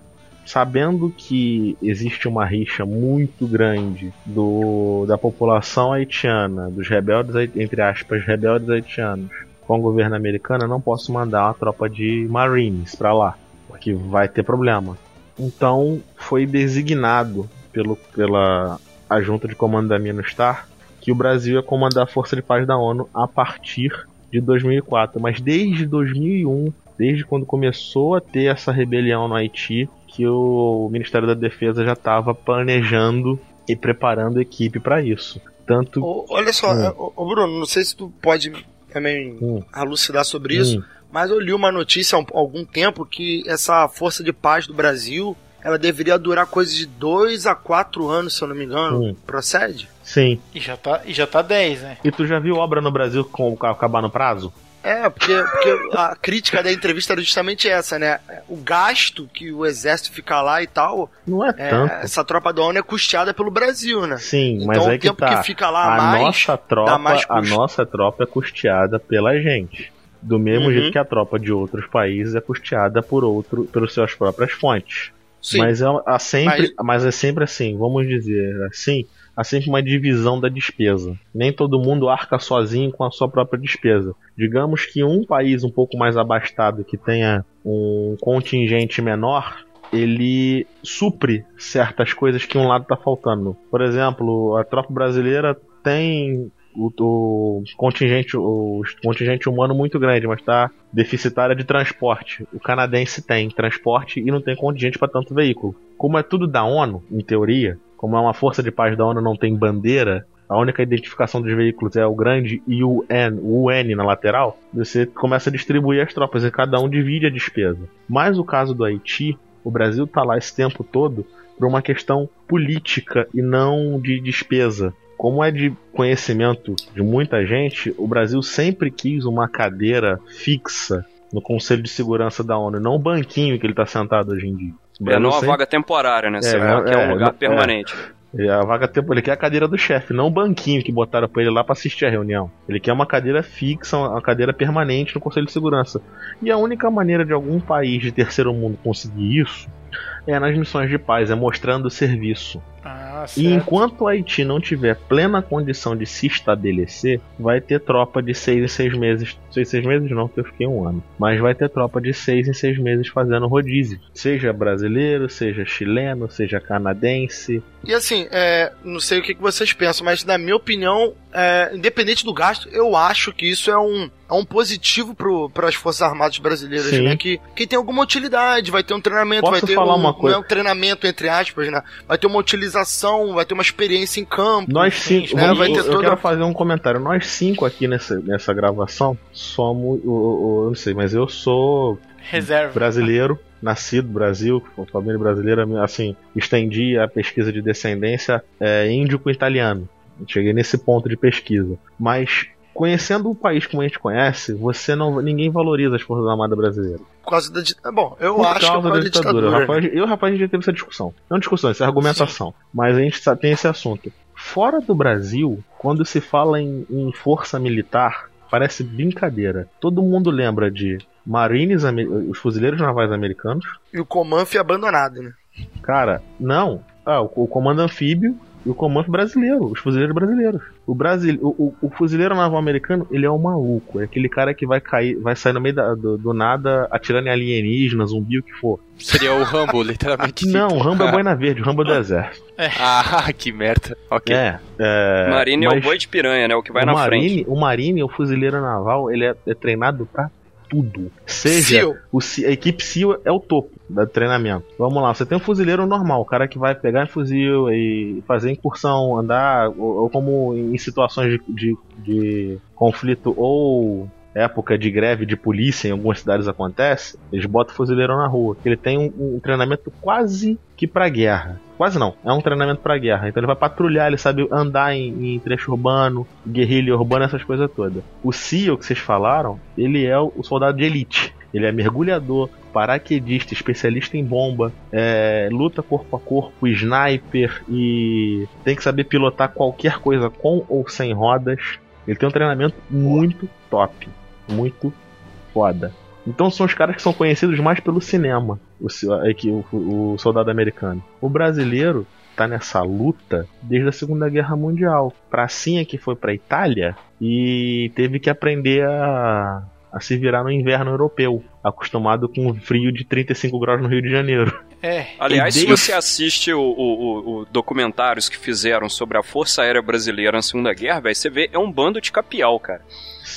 sabendo que existe uma rixa muito grande do, da população haitiana, dos rebeldes, entre aspas, rebeldes haitianos, com o governo americano, eu não posso mandar uma tropa de Marines pra lá, porque vai ter problema. Então foi designado pelo, pela a junta de comando da MINUSTAR que o Brasil ia comandar a Força de Paz da ONU a partir de 2004. Mas desde 2001, desde quando começou a ter essa rebelião no Haiti, que o Ministério da Defesa já estava planejando e preparando a equipe para isso. Tanto. Olha só, Hum. é, ô, ô, Bruno, não sei se tu pode também Hum. elucidar sobre isso, Hum. mas eu li uma notícia há um- algum tempo que essa força de paz do Brasil ela deveria durar coisa de dois a quatro anos, se eu não me engano. Hum. Procede? Sim. E já tá, e já tá 10, né? E tu já viu obra no Brasil com acabar no prazo? É, porque, porque a crítica da entrevista era justamente essa, né? O gasto que o exército fica lá e tal, Não é, é, tanto. essa tropa da ONU é custeada pelo Brasil, né? Sim, Então mas o aí que tempo tá. que fica lá a mais, nossa tropa, mais a nossa tropa é custeada pela gente. Do mesmo Uhum. jeito que a tropa de outros países é custeada por outro, pelas suas próprias fontes. Sim. Mas é sempre, mas... é sempre assim, vamos dizer assim, há sempre uma divisão da despesa. Nem todo mundo arca sozinho com a sua própria despesa. Digamos que um país um pouco mais abastado que tenha um contingente menor, ele supre certas coisas que um lado está faltando. Por exemplo, a tropa brasileira tem o, o contingente o contingente humano muito grande, mas está deficitária de transporte. O canadense tem transporte e não tem contingente para tanto veículo. Como é tudo da ONU, em teoria, como é uma força de paz da ONU não tem bandeira, a única identificação dos veículos é o grande UN, UN na lateral, você começa a distribuir as tropas e cada um divide a despesa. Mas o caso do Haiti, o Brasil está lá esse tempo todo por uma questão política e não de despesa. Como é de conhecimento de muita gente, o Brasil sempre quis uma cadeira fixa no Conselho de Segurança da ONU, não o banquinho que ele está sentado hoje em dia. É não uma sempre- vaga temporária, né? Você É, quer é, um lugar é. permanente. é, A vaga tempo, ele quer a cadeira do chefe, não o banquinho que botaram pra ele lá pra assistir a reunião. Ele quer uma cadeira fixa, uma cadeira permanente no Conselho de Segurança. E a única maneira de algum país de terceiro mundo conseguir isso é nas missões de paz, é mostrando o serviço. Ah, E certo. enquanto o Haiti não tiver plena condição de se estabelecer, vai ter tropa de seis em seis meses. Seis em seis meses não, porque eu fiquei um ano. Mas vai ter tropa de seis em seis meses fazendo rodízio. Seja brasileiro, seja chileno, seja canadense. E assim, é, não sei o que que vocês pensam, mas na minha opinião, é, independente do gasto, eu acho que isso é um, é um positivo para as Forças Armadas brasileiras, Sim. né? Que, que tem alguma utilidade, vai ter um treinamento, Posso vai ter falar um, uma coisa? não é um treinamento entre aspas, né? Vai ter uma utilização, vai ter uma experiência em campo. Nós cinco, né? vamos- vai ter eu toda quero fazer um comentário. Nós cinco aqui nessa, nessa gravação somos, o- o- eu não sei, mas eu sou Reserva. brasileiro, nascido no Brasil, com família brasileira, assim, estendi a pesquisa de descendência é, índio com italiano. Cheguei nesse ponto de pesquisa. Mas conhecendo o país como a gente conhece, você não, ninguém valoriza as forças armadas brasileiras. Por causa da. di- Bom, eu Por acho que é causa por da causa da ditadura. ditadura. Rapaz, eu rapaz a gente já teve essa discussão. Não discussão, isso é argumentação. Mas a gente tem esse assunto. Fora do Brasil, quando se fala em, em força militar, parece brincadeira. Todo mundo lembra de Marines, os fuzileiros navais americanos. E o Coman foi abandonado, né? Cara, não. Ah, o, o comando anfíbio e o comando brasileiro, os fuzileiros brasileiros. O, Brasil, o, o, o fuzileiro naval americano, ele é um maluco. É aquele cara que vai cair, vai sair no meio da- do, do nada atirando em alienígena, zumbi, o que for. Seria o Rambo, literalmente. Não, o Rambo é boina verde, o Rambo é do exército. Ah, que merda. Ok. É. é Marine é o mas boi de piranha, né? O que vai o na Marine, frente. O Marine, o fuzileiro naval, ele é, é treinado pra tudo. Seja Seal. o, a equipe SEAL é o topo do treinamento. Vamos lá, você tem um fuzileiro normal, o cara que vai pegar em fuzil e fazer incursão, andar, ou, ou como em situações de, de, de conflito ou época de greve de polícia em algumas cidades acontece, eles botam o fuzileiro na rua. Ele tem um, um treinamento quase que pra guerra. Quase não, é um treinamento pra guerra. Então ele vai patrulhar, ele sabe andar em, em trecho urbano, guerrilha urbana, essas coisas todas. O SEAL que vocês falaram, ele é o, o soldado de elite. Ele é mergulhador, paraquedista, especialista em bomba, é, luta corpo a corpo, sniper e tem que saber pilotar qualquer coisa com ou sem rodas. Ele tem um treinamento muito top, muito foda. Então são os caras que são conhecidos mais pelo cinema, o, é o, o soldado americano. O brasileiro tá nessa luta desde a Segunda Guerra Mundial. Pracinha que foi pra Itália e teve que aprender a, a se virar no inverno europeu, acostumado com frio de 35 graus no Rio de Janeiro. É. Aliás, se você assiste o, o- o- o documentários que fizeram sobre a Força Aérea Brasileira na Segunda Guerra, velho, você vê, é um bando de capial, cara.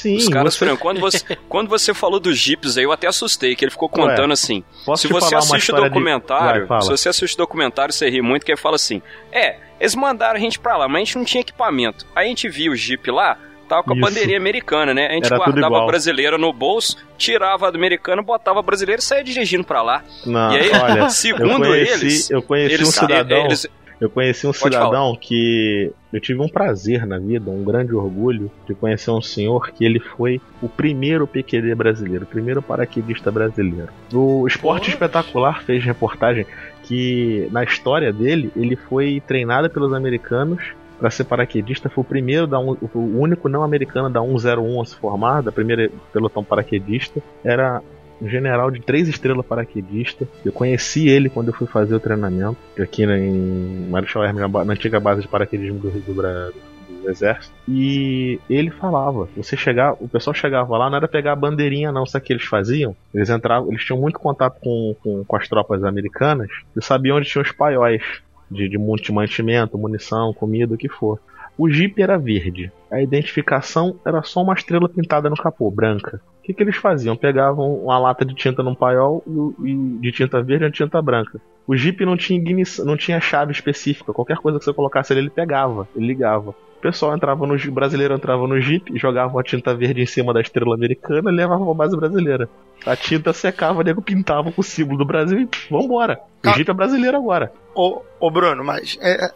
Sim, Os caras, você- quando você, quando você falou dos jipes aí, eu até assustei, que ele ficou contando Ué, assim. se você assiste o história de- documentário, Vai, se você assiste o documentário, você ri muito, que ele fala assim: É, eles mandaram a gente pra lá, mas a gente não tinha equipamento. Aí a gente viu o jipe lá, tava com a Isso. bandeirinha americana, né? A gente Era guardava a brasileira no bolso, tirava a do americano, botava a brasileira e saía dirigindo pra lá. Não, e aí, olha, eu segundo conheci, eles, eu conheci eles, um cidadão, eles- eu conheci um Pode cidadão que eu tive um prazer na vida, um grande orgulho de conhecer um senhor que ele foi o primeiro PQD brasileiro, o primeiro paraquedista brasileiro. O Esporte Poxa. Espetacular fez reportagem que na história dele ele foi treinado pelos americanos para ser paraquedista, foi o primeiro da um, o único não americano da 101 a se formar, da primeira pelotão paraquedista. Era um general de três estrelas paraquedista. Eu conheci ele quando eu fui fazer o treinamento aqui em Marechal Hermes, na antiga base de paraquedismo do, do, Bra- do Exército. E ele falava, você chegar, o pessoal chegava lá, não era pegar a bandeirinha não, sabe o que eles faziam? Eles entravam, eles tinham muito contato com, com, com as tropas americanas e sabiam onde tinham os paióis de, de mantimento, munição, comida, o que for. O Jeep era verde. A identificação era só uma estrela pintada no capô, branca. Que, que eles faziam? Pegavam uma lata de tinta num paiol e, e de tinta verde e uma tinta branca. O Jeep não tinha ignição, não tinha chave específica. Qualquer coisa que você colocasse ali, ele pegava, ele ligava. O pessoal entrava no Jeep- o brasileiro entrava no Jeep, jogava a tinta verde em cima da estrela americana e levava pra base brasileira. A tinta secava, o nego pintava com o símbolo do Brasil e vambora. O Tá. Jeep é brasileiro agora. Ô, ô Bruno, mas. é, é,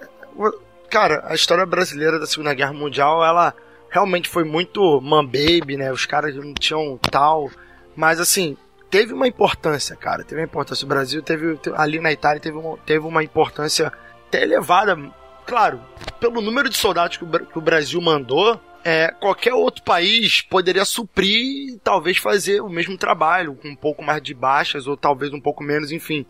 cara, a história brasileira da Segunda Guerra Mundial, ela realmente foi muito man baby, né? Os caras não tinham tal. Mas assim, teve uma importância, cara. Teve uma importância. O Brasil teve. te- Ali na Itália teve uma, teve uma importância até elevada. Claro, pelo número de soldados que o, Bra- que o Brasil mandou. É, qualquer outro país poderia suprir e talvez fazer o mesmo trabalho, com um pouco mais de baixas, ou talvez um pouco menos, enfim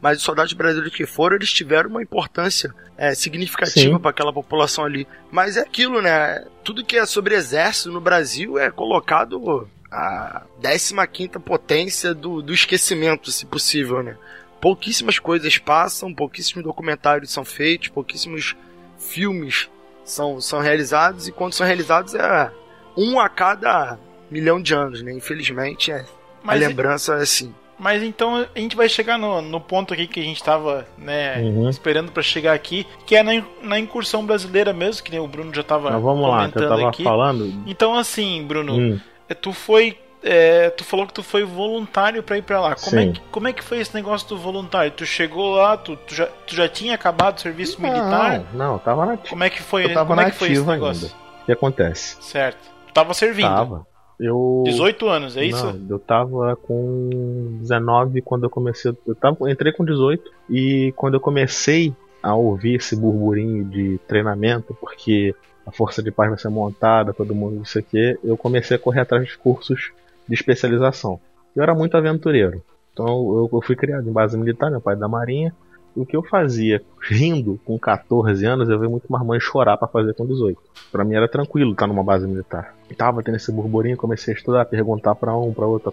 mas os soldados brasileiros que foram, eles tiveram uma importância é, significativa para aquela população ali. Mas é aquilo, né? Tudo que é sobre exército no Brasil é colocado a 15 potência do, do esquecimento, se possível, né? Pouquíssimas coisas passam, pouquíssimos documentários são feitos, pouquíssimos filmes são, são realizados, e quando são realizados é um a cada milhão de anos, né? Infelizmente, é, a Mas, lembrança é assim. Mas então a gente vai chegar no, no ponto aqui que a gente tava, né, Uhum. esperando pra chegar aqui, que é na, na incursão brasileira mesmo, que nem o Bruno já tava Mas vamos lá, eu comentando tava aqui. falando. Então assim, Bruno, Hum, é, tu foi é, tu falou que tu foi voluntário pra ir pra lá. Como é, que, como é que foi esse negócio do voluntário? Tu chegou lá, tu, tu já, tu já tinha acabado o serviço militar? Não, não, tava na Como é que foi? Eu tava como é que foi esse negócio? ainda. O que acontece? Certo. Tu tava servindo. Tava. Eu. 18 anos, é isso? Não, eu tava com 19 quando eu comecei. Eu tava, entrei com 18 e quando eu comecei a ouvir esse burburinho de treinamento, porque a força de paz vai ser montada, todo mundo isso aqui, eu comecei a correr atrás de cursos de especialização. Eu era muito aventureiro. Então eu, eu fui criado em base militar, meu pai é da marinha. O que eu fazia rindo com 14 anos, eu vi muito mãe chorar pra fazer com 18. Pra mim era tranquilo estar numa base militar. Tava tendo esse burburinho, comecei a estudar, perguntar pra um, pra outro,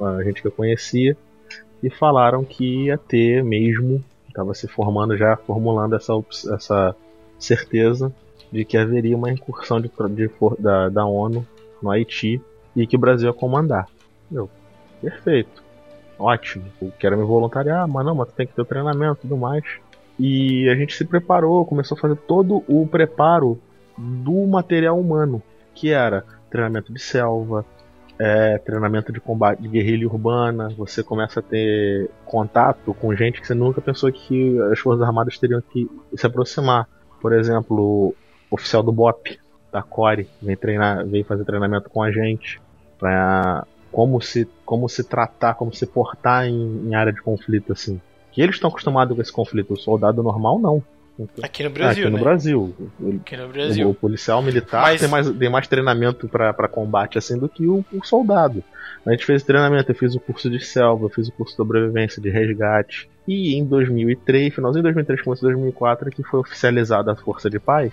a gente que eu conhecia, e falaram que ia ter mesmo, tava se formando já, formulando essa, essa certeza de que haveria uma incursão de, de da, da ONU no Haiti e que o Brasil ia comandar. Meu, perfeito. Ótimo. Eu quero me voluntariar, mas não, mas tem que ter treinamento e tudo mais. E a gente se preparou, começou a fazer todo o preparo do material humano, que era treinamento de selva, é, treinamento de combate de guerrilha urbana, você começa a ter contato com gente que você nunca pensou que as Forças Armadas teriam que se aproximar. Por exemplo, oficial do BOP, da CORE, vem treinar, veio fazer treinamento com a gente. Pra como se, como se tratar, como se portar em, em área de conflito, assim. Que eles estão acostumados com esse conflito, o soldado normal não. Aqui no Brasil, aqui no né? Brasil. Aqui no o, Brasil. o policial militar Mas- tem, mais, tem mais treinamento pra combate assim do que o, o soldado. A gente fez treinamento, eu fiz o curso de selva, eu fiz o curso de sobrevivência, de resgate. E em 2003, finalzinho de 2003, começo de 2004, é que foi oficializada a Força de Paz.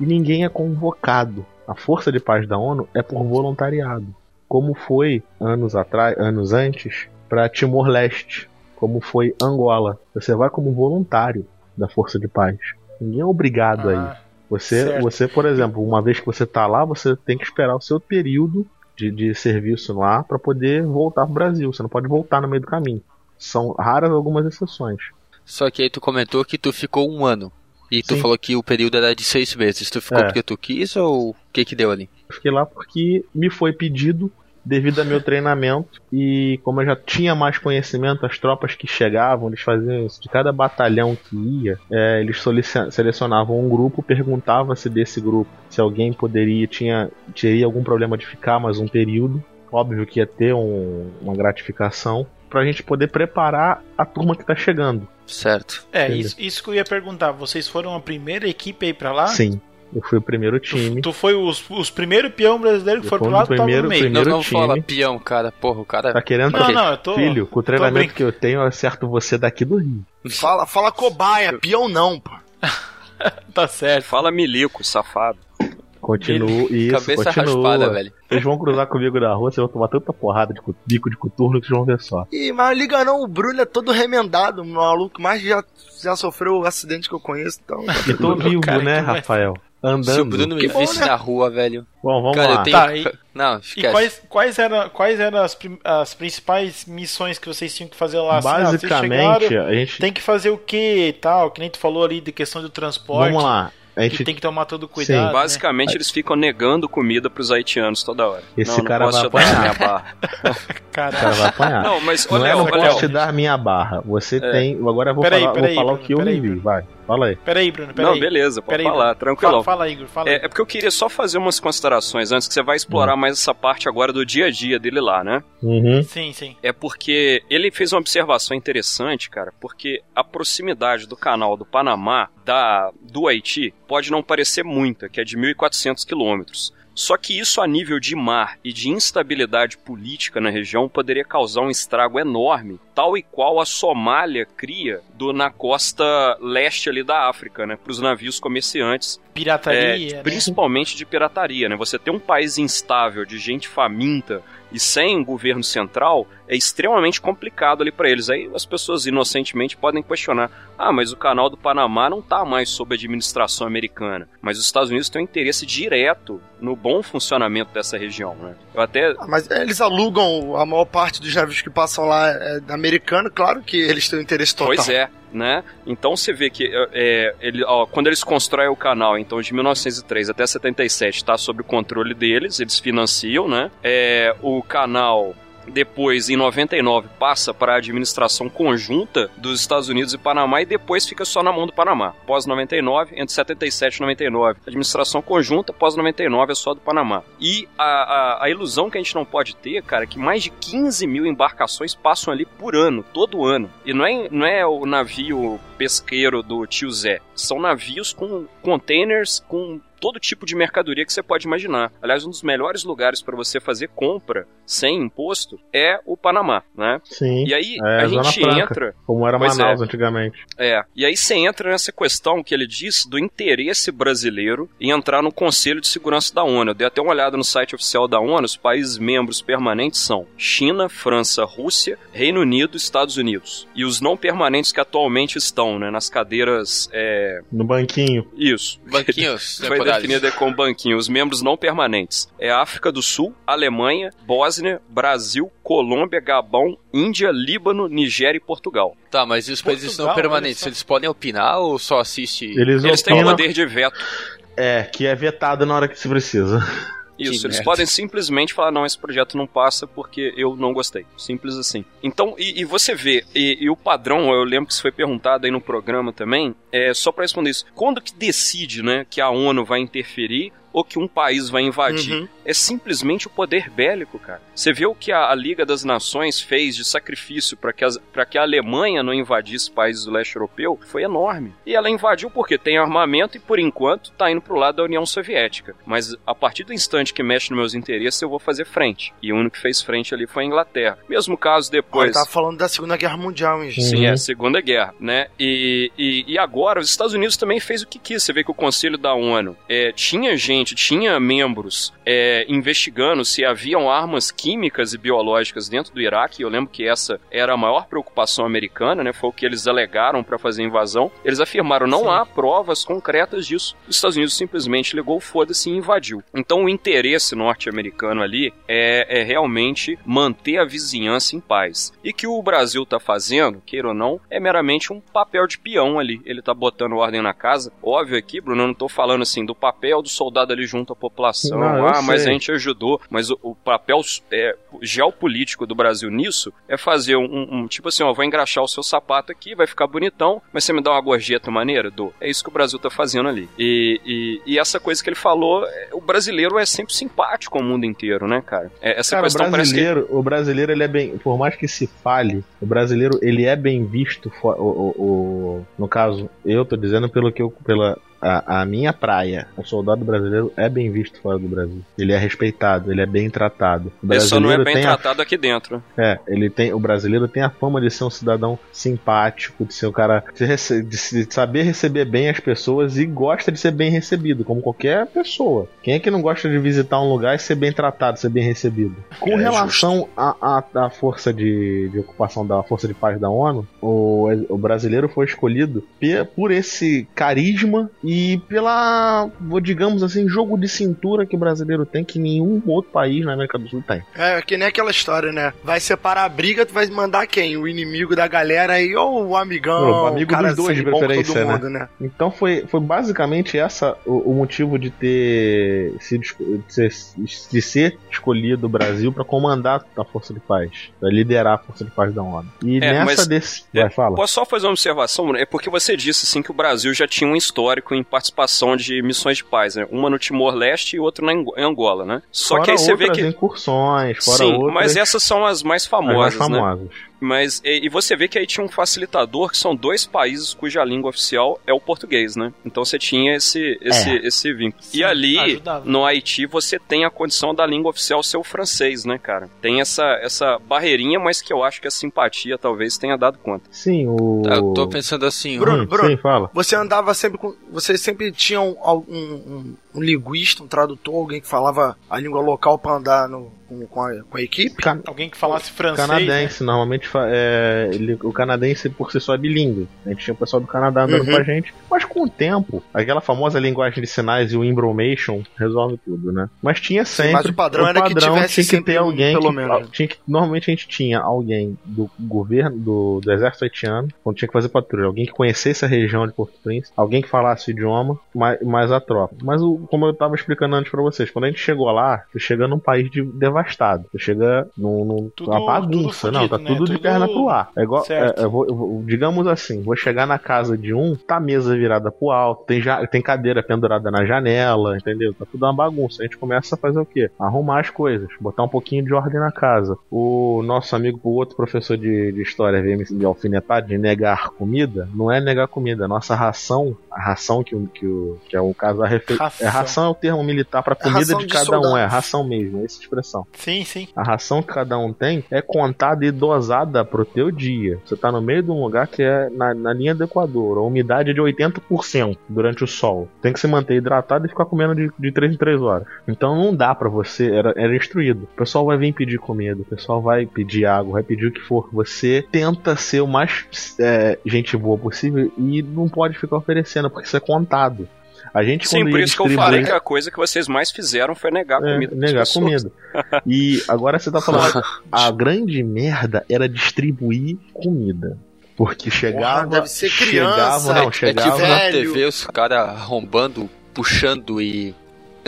E ninguém é convocado. A Força de Paz da ONU é por voluntariado. Como foi anos atrás, anos antes, para Timor-Leste. Como foi Angola. Você vai como voluntário da Força de Paz. Ninguém é obrigado aí. Ah, Você, Certo. você, por exemplo, uma vez que você tá lá, você tem que esperar o seu período de, de serviço lá para poder voltar pro Brasil. Você não pode voltar no meio do caminho. São raras algumas exceções. Só que aí tu comentou que tu ficou um ano. E tu Sim. falou que o período era de seis meses. Tu ficou É. porque tu quis ou o que que deu ali? Eu fiquei lá porque me foi pedido devido ao meu treinamento e como eu já tinha mais conhecimento, as tropas que chegavam, eles faziam isso. De cada batalhão que ia, é, eles selecionavam um grupo, perguntavam se desse grupo, se alguém poderia, tinha, teria algum problema de ficar mais um período. Óbvio que ia ter um- uma gratificação pra gente poder preparar a turma que tá chegando. Certo. É, isso, isso que eu ia perguntar. Vocês foram a primeira equipe aí pra lá? Sim, eu fui o primeiro time. Tu foi os, os primeiros peão brasileiros que foram pro lado do e tava no primeiro- meio. primeiro- não, não time. fala peão, cara. Porra, o cara. Tá querendo Não, não, eu tô. Filho, com o treinamento que eu tenho, eu acerto você daqui do Rio. Fala, fala cobaia, peão não, pô. Tá certo. Fala milico, safado. Continuo isso, Cabeça continua. raspada, velho. Vocês vão cruzar comigo na rua, vocês vão tomar tanta porrada de bico de coturno que vocês vão ver só. Ih, mas liga não, o Bruno é todo remendado, o maluco mais já, já sofreu o acidente que eu conheço, então. E tô vivo, Cara, né, que Rafael? Se o Andando. Bruno me Que bom, visse né? na rua, velho. Bom, vamos cara, lá. eu tenho. Tá, e- Não, E esquece. quais, quais eram, quais eram as, prim- as principais missões que vocês tinham que fazer lá? Assim, ah, vocês Basicamente, chegaram, a gente. tem que fazer o que e tal? Que nem tu falou ali de questão do transporte. Vamos lá. A Que gente, tem que tomar todo cuidado. né? Basicamente, eles ficam negando comida pros haitianos toda hora. Esse não, não cara posso vai te dar apanhar. minha barra. o cara Caralho. vai apanhar. Não, mas, ô Não é, não posso te dar minha barra. Você É. tem. Agora eu vou Peraí, falar, peraí, vou falar o que eu peraí, vivi. Vai, fala aí. Peraí, Bruno, peraí. Não, beleza, pode Peraí, falar, Bruno. tranquilo. Fala, fala, Igor, fala. É, é porque eu queria só fazer umas considerações antes, que você vai explorar mais essa parte agora do dia a dia dele lá, né? Uhum. Sim, sim. É porque ele fez uma observação interessante, cara, porque a proximidade do canal do Panamá da do Haiti pode não parecer muita, que é de 1.400 quilômetros. Só que isso a nível de mar e de instabilidade política na região poderia causar um estrago enorme, tal e qual a Somália cria do, na costa leste ali da África, né, para os navios comerciantes Pirataria, é, né? principalmente de pirataria, né? Você ter um país instável, de gente faminta e sem um governo central é extremamente complicado ali para eles. Aí as pessoas inocentemente podem questionar: ah, mas o canal do Panamá não tá mais sob administração americana. Mas os Estados Unidos têm um interesse direto no bom funcionamento dessa região, né? Eu até Ah, Mas eles alugam a maior parte dos navios que passam lá é, americano, claro que eles têm um interesse total. Pois é, né? Então você vê que é, é, ele, ó, quando eles constroem o canal, então de 1903 até 77 está sob o controle deles, eles financiam, né? É, o canal depois, em 99, passa para a administração conjunta dos Estados Unidos e Panamá e depois fica só na mão do Panamá. Pós 99, entre 77 e 99, administração conjunta, pós 99 é só do Panamá. E a, a, a ilusão que a gente não pode ter, cara, é que mais de 15 mil embarcações passam ali por ano, todo ano. E não é, não é o navio pesqueiro do tio Zé, são navios com containers com todo tipo de mercadoria que você pode imaginar. Aliás, um dos melhores lugares para você fazer compra sem imposto é o Panamá, né? Sim. E aí É, a gente Franca. entra, Como era Pois Manaus antigamente. é, e aí você entra nessa questão que ele diz do interesse brasileiro em entrar no Conselho de Segurança da ONU. Eu dei até uma olhada no site oficial da ONU, os países membros permanentes são China, França, Rússia, Reino Unido, Estados Unidos. E os não permanentes que atualmente estão, né, nas cadeiras, é, No banquinho. isso. Banquinhos Foi definida como banquinho, os membros não permanentes. É África do Sul, Alemanha, Bósnia, Brasil, Colômbia, Gabão, Índia, Líbano, Nigéria e Portugal. Tá, mas e os países não Portugal, permanentes, eles podem opinar ou só assiste? Eles, Eles têm o opinam. poder de veto. É, que é vetado na hora que se precisa. Isso, Que eles merda. podem simplesmente falar, não, esse projeto não passa porque eu não gostei. Simples assim. Então, e, e você vê, e, e o padrão, eu lembro que isso foi perguntado aí no programa também, é só pra responder isso. Quando que decide, né, que a ONU vai interferir ou que um país vai invadir? Uhum. É simplesmente o poder bélico, cara. Você vê o que a, a Liga das Nações fez de sacrifício para que, as- que a Alemanha não invadisse países do leste europeu, foi enorme. E ela invadiu porque tem armamento e, por enquanto, tá indo pro lado da União Soviética. Mas a partir do instante que mexe nos meus interesses, eu vou fazer frente. E o único que fez frente ali foi a Inglaterra. Mesmo caso depois. tava falando da Segunda Guerra Mundial, hein, gente? Sim, Uhum. é a Segunda Guerra, né? E, e, e agora os Estados Unidos também fez o que quis. Você vê que o Conselho da ONU é, tinha gente, tinha membros é, investigando se haviam armas químicas e biológicas dentro do Iraque. Eu lembro que essa era a maior preocupação americana, né? Foi o que eles alegaram para fazer a invasão. Eles afirmaram não há provas concretas disso. Os Estados Unidos simplesmente ligou o foda-se e invadiu. Então o interesse norte-americano ali é, é realmente manter a vizinhança em paz. E que o Brasil tá fazendo, queira ou não, é meramente um papel de peão ali. Ele tá botando ordem na casa. Óbvio aqui, Bruno, eu não tô falando assim do papel do soldado ali junto à população. Não, ah, mas a gente ajudou. Mas o, o papel é, geopolítico do Brasil nisso é fazer um, um- tipo assim, ó, vou engraxar o seu sapato aqui, vai ficar bonitão, mas você me dá uma gorjeta maneira? Dou. É isso que o Brasil tá fazendo ali. E, e, e essa coisa que ele falou, é, o brasileiro é sempre simpático ao mundo inteiro, né, cara? É, essa Cara, o questão que brasileiro, o brasileiro ele é bem, por mais que se fale, o brasileiro ele é bem visto, o, o- o- no caso, eu tô dizendo pelo que eu, pela a, a minha praia, o soldado brasileiro é bem visto fora do Brasil. Ele é respeitado, ele é bem tratado. O ele só não é brasileiro bem tem a tratado aqui dentro. É, ele tem, o brasileiro tem a fama de ser um cidadão simpático, de ser um cara de, rece- de saber receber bem as pessoas e gosta de ser bem recebido, como qualquer pessoa. Quem é que não gosta de visitar um lugar e ser bem tratado, ser bem recebido? Com É, relação à à- à força de, de ocupação da força de paz da ONU, o, o brasileiro foi escolhido por esse carisma e pela, vou- digamos assim, jogo de cintura que o brasileiro tem que nenhum outro país na América do Sul tem. É, que nem aquela história, né? Vai separar a briga, tu vai mandar quem? O inimigo da galera aí ou o amigão? O amigo cara dos dois, de preferência, todo né? mundo, né? Então foi, foi basicamente essa o, o motivo de ter sido de ser, de ser escolhido o Brasil para comandar a força de paz, para liderar a força de paz da ONU. E É, nessa mas- desse, É, vai fala. Posso só fazer uma observação? Bruno? É porque você disse assim que o Brasil já tinha um histórico em participação de missões de paz, né? Uma no Timor-Leste e outra na em Angola, né? Só fora que aí você vê que incursões, fora Sim, outras mas essas são as mais as famosas, mais né? Mas e, e você vê que aí tinha um facilitador que são dois países cuja língua oficial é o português, né? Então você tinha esse esse É. esse vínculo. Sim, e ali ajudava. no Haiti você tem a condição da língua oficial ser o francês, né, cara? Tem essa essa barreirinha, mas que eu acho que a simpatia talvez tenha dado conta. Sim, o Eu tô pensando assim, Bruno, Hum, Bruno. Sim, fala. Você andava sempre com. Você sempre tinha um, um, um- linguista, um tradutor, alguém que falava a língua local pra andar no, com, com, a, com a equipe? Can- Alguém que falasse francês. né? canadense, normalmente fa- é, ele- o canadense por si só é bilíngue. A gente tinha o pessoal do Canadá andando Uhum. com a gente, mas com o tempo, aquela famosa linguagem de sinais e o embromation resolve tudo, né? Mas tinha sempre. mas o padrão era que tivesse tinha que sempre ter alguém. pelo que- menos. tinha que- normalmente a gente tinha alguém do governo, do, do exército haitiano, quando tinha que fazer patrulha, alguém que conhecesse a região de Porto Príncipe, alguém que falasse o idioma, mais, mais a tropa. Mas o, como eu tava explicando antes pra vocês, quando a gente chegou lá, você chega num país de- devastado. Você chega num, num Tudo- uma bagunça, não, tá né? tudo de Tudo perna pro ar. É igual, é, eu vou- eu vou- digamos assim, vou chegar na casa de um, tá a mesa virada pro alto, tem, ja, tem cadeira pendurada na janela, entendeu? Tá tudo uma bagunça. A gente começa a fazer o quê? Arrumar as coisas, botar um pouquinho de ordem na casa. O nosso amigo, o outro professor de, de história veio me alfinetar de negar comida, não é negar comida, a nossa ração, a ração que, o- que, que é o caso da refeição. É ração é o termo militar pra comida de de cada um, é ração mesmo, é essa expressão. Sim, sim. A ração que cada um tem é contada e dosada pro teu dia. Você tá no meio de um lugar que é na, na linha do Equador, a umidade é de 80% durante o sol. Tem que se manter hidratado e ficar comendo de, de 3 em 3 horas. Então não dá pra você, era, era instruído. O pessoal vai vir pedir comida, o pessoal vai pedir água, vai pedir o que for. Você tenta ser o mais é, gente boa possível e não pode ficar oferecendo, porque isso é contado. A gente Sim, por isso que eu falei que a coisa que vocês mais fizeram foi negar é, comida. negar comida. E agora você tá falando, a grande merda era distribuir comida. Porque chegava. deve ser chegava, criança, não, é chegava. tipo na velho. TV os caras arrombando, puxando e.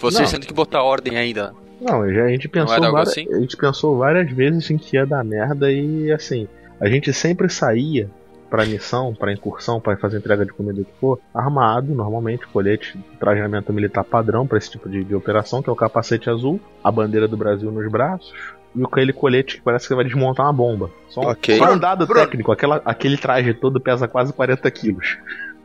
Vocês Não. tendo que botar ordem ainda. Não, já a gente pensou várias, assim? a gente pensou várias vezes em que ia dar merda e assim, a gente sempre saía pra missão, pra incursão, pra fazer entrega de comida o que for, armado, normalmente, colete, trajamento militar padrão pra esse tipo de, de operação, que é o capacete azul, a bandeira do Brasil nos braços, e aquele colete que parece que vai desmontar uma bomba. Só, um- Ok. só um dado Bruno. técnico, aquela, aquele traje todo pesa quase 40 quilos.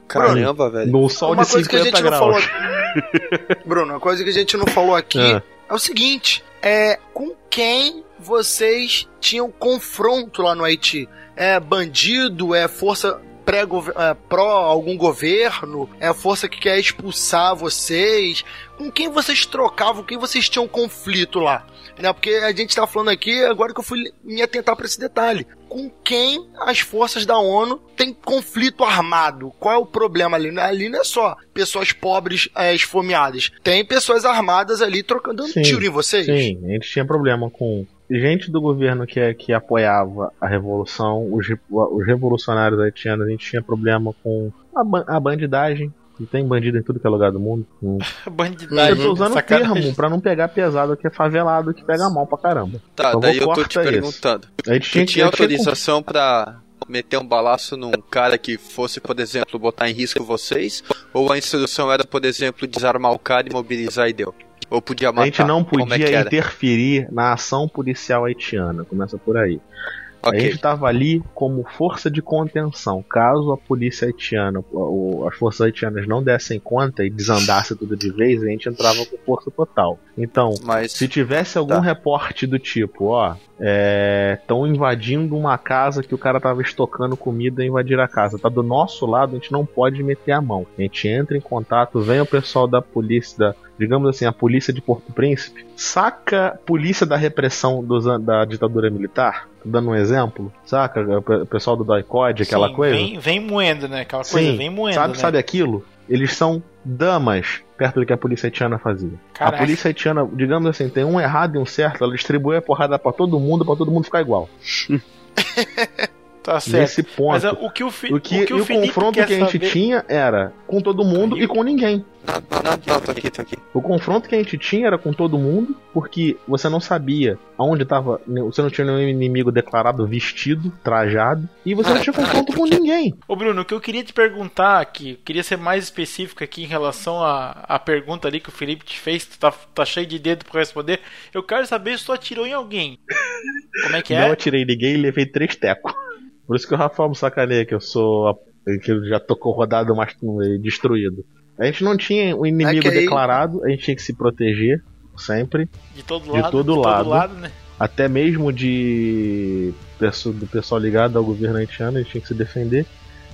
Caramba, velho. No sol Uma de coisa que a 50 gente não falou graus. Bruno, uma coisa que a gente não falou aqui Ah. é o seguinte: é com quem vocês tinham confronto lá no Haiti? É bandido? É força pré é, pró algum governo? É a força que quer expulsar vocês? Com quem vocês trocavam? Com quem vocês tinham conflito lá? Né? Porque a gente tá falando aqui agora que eu fui me atentar para esse detalhe. Com quem as forças da ONU têm conflito armado? Qual é o problema ali? Ali não é só pessoas pobres é, esfomeadas. Tem pessoas armadas ali trocando Sim, tiro em vocês. Sim, a gente tinha problema com gente do governo que, que apoiava a revolução, os, os revolucionários haitianos, a gente tinha problema com a, a bandidagem. E tem bandido em tudo que é lugar do mundo. Bandidagem. Eu tô usando o termo pra não pegar pesado, que é favelado, que pega mal pra caramba. Tá, Por daí eu tô te isso. perguntando. A gente Tu tinha, tinha eu tinha autorização pra meter um balaço num cara que fosse, por exemplo, botar em risco vocês? Ou a instrução era, por exemplo, desarmar o cara e mobilizar e deu? Ou podia matar? A gente não é podia era? interferir na ação policial haitiana. Começa por aí. A Ok. gente estava ali como força de contenção. Caso a polícia haitiana, o- as forças haitianas não dessem conta e desandasse tudo de vez, a gente entrava com força total. Então, Mas se tivesse algum Tá. reporte do tipo, ó, estão invadindo uma casa que o cara tava estocando comida e invadir a casa, tá do nosso lado, a gente não pode meter a mão. A gente entra em contato, vem o pessoal da polícia, da, digamos assim, a polícia de Porto Príncipe, saca a polícia da repressão dos da ditadura militar, dando um exemplo, saca o pe- o pessoal do DOICOD, aquela Sim, coisa. Vem, vem moendo, né? Aquela coisa, Sim, vem moendo. sabe, né? sabe aquilo? Eles são damas perto do que a polícia haitiana fazia. Caraca. A polícia haitiana, digamos assim, tem um errado e um certo, ela distribui a porrada pra todo mundo, pra todo mundo ficar igual. Tá certo. Nesse ponto. Mas ah, o que o, fi, o que, o, que o o confronto que a gente saber... tinha era com todo mundo Caiu. e com ninguém. Não, não, não, tô aqui, tô aqui. O confronto que a gente tinha era com todo mundo, porque você não sabia aonde estava. Você não tinha nenhum inimigo declarado vestido, trajado, e você não tinha confronto com ninguém. Ô Bruno, o que eu queria te perguntar aqui, eu queria ser mais específico aqui em relação à, à pergunta ali que o Felipe te fez, tu tá, tá cheio de dedo pra responder. Eu quero saber se tu atirou em alguém. Como é que Não é? atirei ninguém e levei três tecos. Por isso que o Rafael me sacaneia, que eu sou. que eu já tô rodado, mas destruído. A gente não tinha um inimigo É aí- declarado, a gente tinha que se proteger sempre. De todo de lado. todo de lado. todo lado, né? até mesmo de do pessoal ligado ao governo haitiano, a gente tinha que se defender.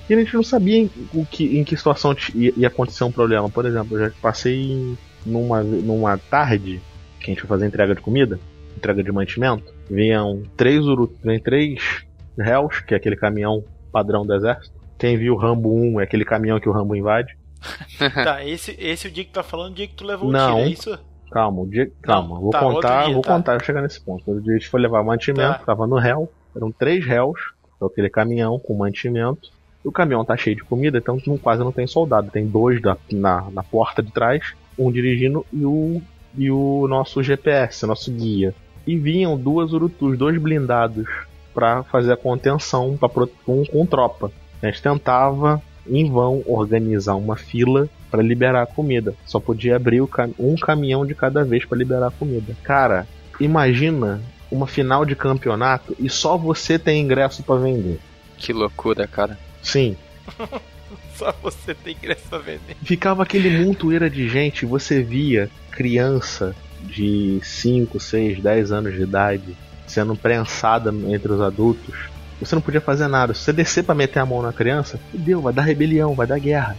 E a gente não sabia em, o que, em que situação ia, ia acontecer um problema. Por exemplo, eu já passei numa, numa tarde que a gente foi fazer entrega de comida, entrega de mantimento. Vinham três, três réus, que é aquele caminhão padrão do exército. Quem viu o Rambo 1 é aquele caminhão que o Rambo invade. Tá, esse, esse é o dia que tu tá falando, o dia que tu levou Não. o tiro, é isso? Calma, o dia, calma, vou tá, contar, dia, vou tá. contar, vou chegar nesse ponto. O dia a gente foi levar mantimento, Tá. tava no réu, eram três réus, então aquele caminhão com mantimento. E o caminhão tá cheio de comida, então não, quase não tem soldado. Tem dois da- na, na porta de trás, um dirigindo e o, e o nosso GPS, nosso guia. E vinham duas urutus, dois blindados, pra fazer a contenção pra, com, com tropa. A gente tentava, em vão, organizar uma fila para liberar a comida. Só podia abrir o cam- um caminhão de cada vez para liberar a comida. Cara, imagina uma final de campeonato e só você tem ingresso para vender. Que loucura, cara. Sim, Só você tem ingresso pra vender. ficava aquele montoeira de gente, você via criança de 5, 6, 10 anos de idade sendo prensada entre os adultos. Você não podia fazer nada. Se você descer para meter a mão na criança, deu, vai dar rebelião, vai dar guerra.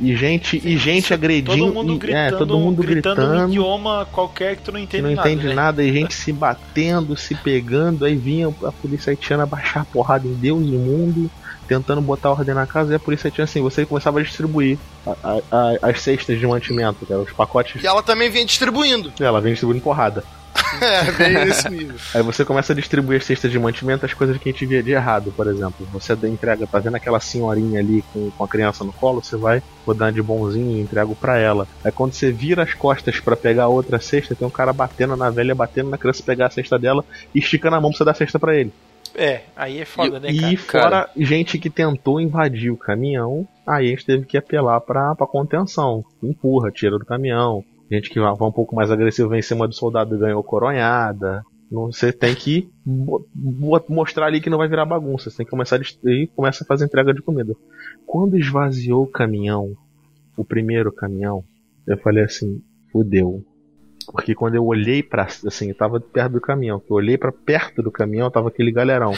E gente, e gente agredindo, Todo mundo gritando, é, todo mundo gritando, um gritando. idioma qualquer que tu não entende não nada. entende né? nada, e gente se batendo, se pegando, aí vinha a polícia haitiana baixar a porrada em Deus e mundo, tentando botar ordem na casa, e a polícia haitiana assim, você começava a distribuir a- a- a- as cestas de mantimento, que eram os pacotes. E ela também vinha distribuindo. Ela vem distribuindo porrada. É, bem nesse nível. Aí você começa a distribuir as cestas de mantimento, as coisas que a gente via de errado, por exemplo. Você dá entrega, tá vendo aquela senhorinha ali com, com a criança no colo, você vai rodando de bonzinho e entrega pra ela. Aí quando você vira as costas pra pegar a outra cesta, tem um cara batendo na velha, batendo na criança pegar a cesta dela e esticando a mão pra você dar a cesta pra ele. É, aí é foda, né, e cara? fora gente que tentou invadir o caminhão, aí a gente teve que apelar pra, pra contenção. Empurra, tira do caminhão. Gente que vai um pouco mais agressivo vem em cima do soldado e ganhou coronhada. Você tem que mo- mo- mostrar ali que não vai virar bagunça. Você tem que começar a e começa a fazer entrega de comida. Quando esvaziou o caminhão, o primeiro caminhão, eu falei assim, fudeu. Porque quando eu olhei pra. assim, eu tava perto do caminhão, eu olhei pra perto do caminhão, tava aquele galerão.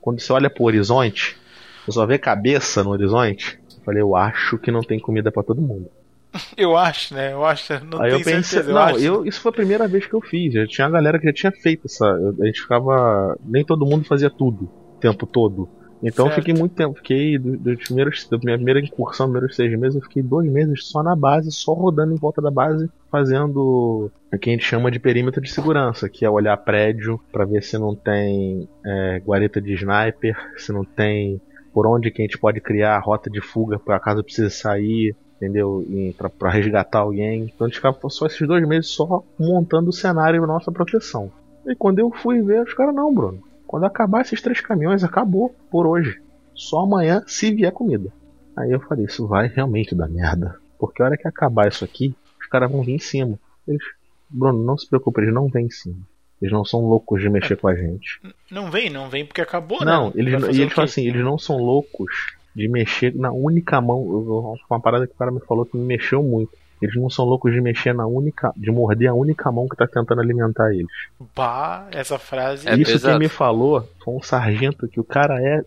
Quando você olha pro horizonte, você só vê cabeça no horizonte. Eu falei, eu acho que não tem comida pra todo mundo. Eu acho, né? Eu acho, não Aí eu pensei, certeza. Eu não, acho. eu, isso foi a primeira vez que eu fiz. Já tinha a galera que já tinha feito essa. eu- a gente ficava. Nem todo mundo fazia tudo o tempo todo. Então eu Certo. fiquei muito tempo. Fiquei do- dos primeiros, da minha primeira incursão, primeiros seis meses, eu fiquei dois meses só na base, só rodando em volta da base, fazendo o que a gente chama de perímetro de segurança, que é olhar prédio pra ver se não tem é, guarita de sniper, se não tem por onde que a gente pode criar a rota de fuga para caso precise sair, entendeu? Pra, pra resgatar alguém. Então a gente ficava só esses dois meses só montando o cenário e nossa proteção. E quando eu fui ver, os caras, não, Bruno. Quando acabar esses três caminhões, acabou por hoje. Só amanhã, se vier comida. Aí eu falei, isso vai realmente dar merda. Porque a hora que acabar isso aqui, os caras vão vir em cima. Eles, Bruno, não se preocupe, eles não vêm em cima. Eles não são loucos de mexer com a gente. Não vem, não vem porque acabou, né? Não, eles, e eles falam assim, eles não são loucos de mexer na única mão. Eu, uma parada que o cara me falou que me mexeu muito. Eles não são loucos de mexer na única. de morder a única mão que tá tentando alimentar eles. Bah, essa frase. É Isso pesado. quem me falou foi um sargento que o cara é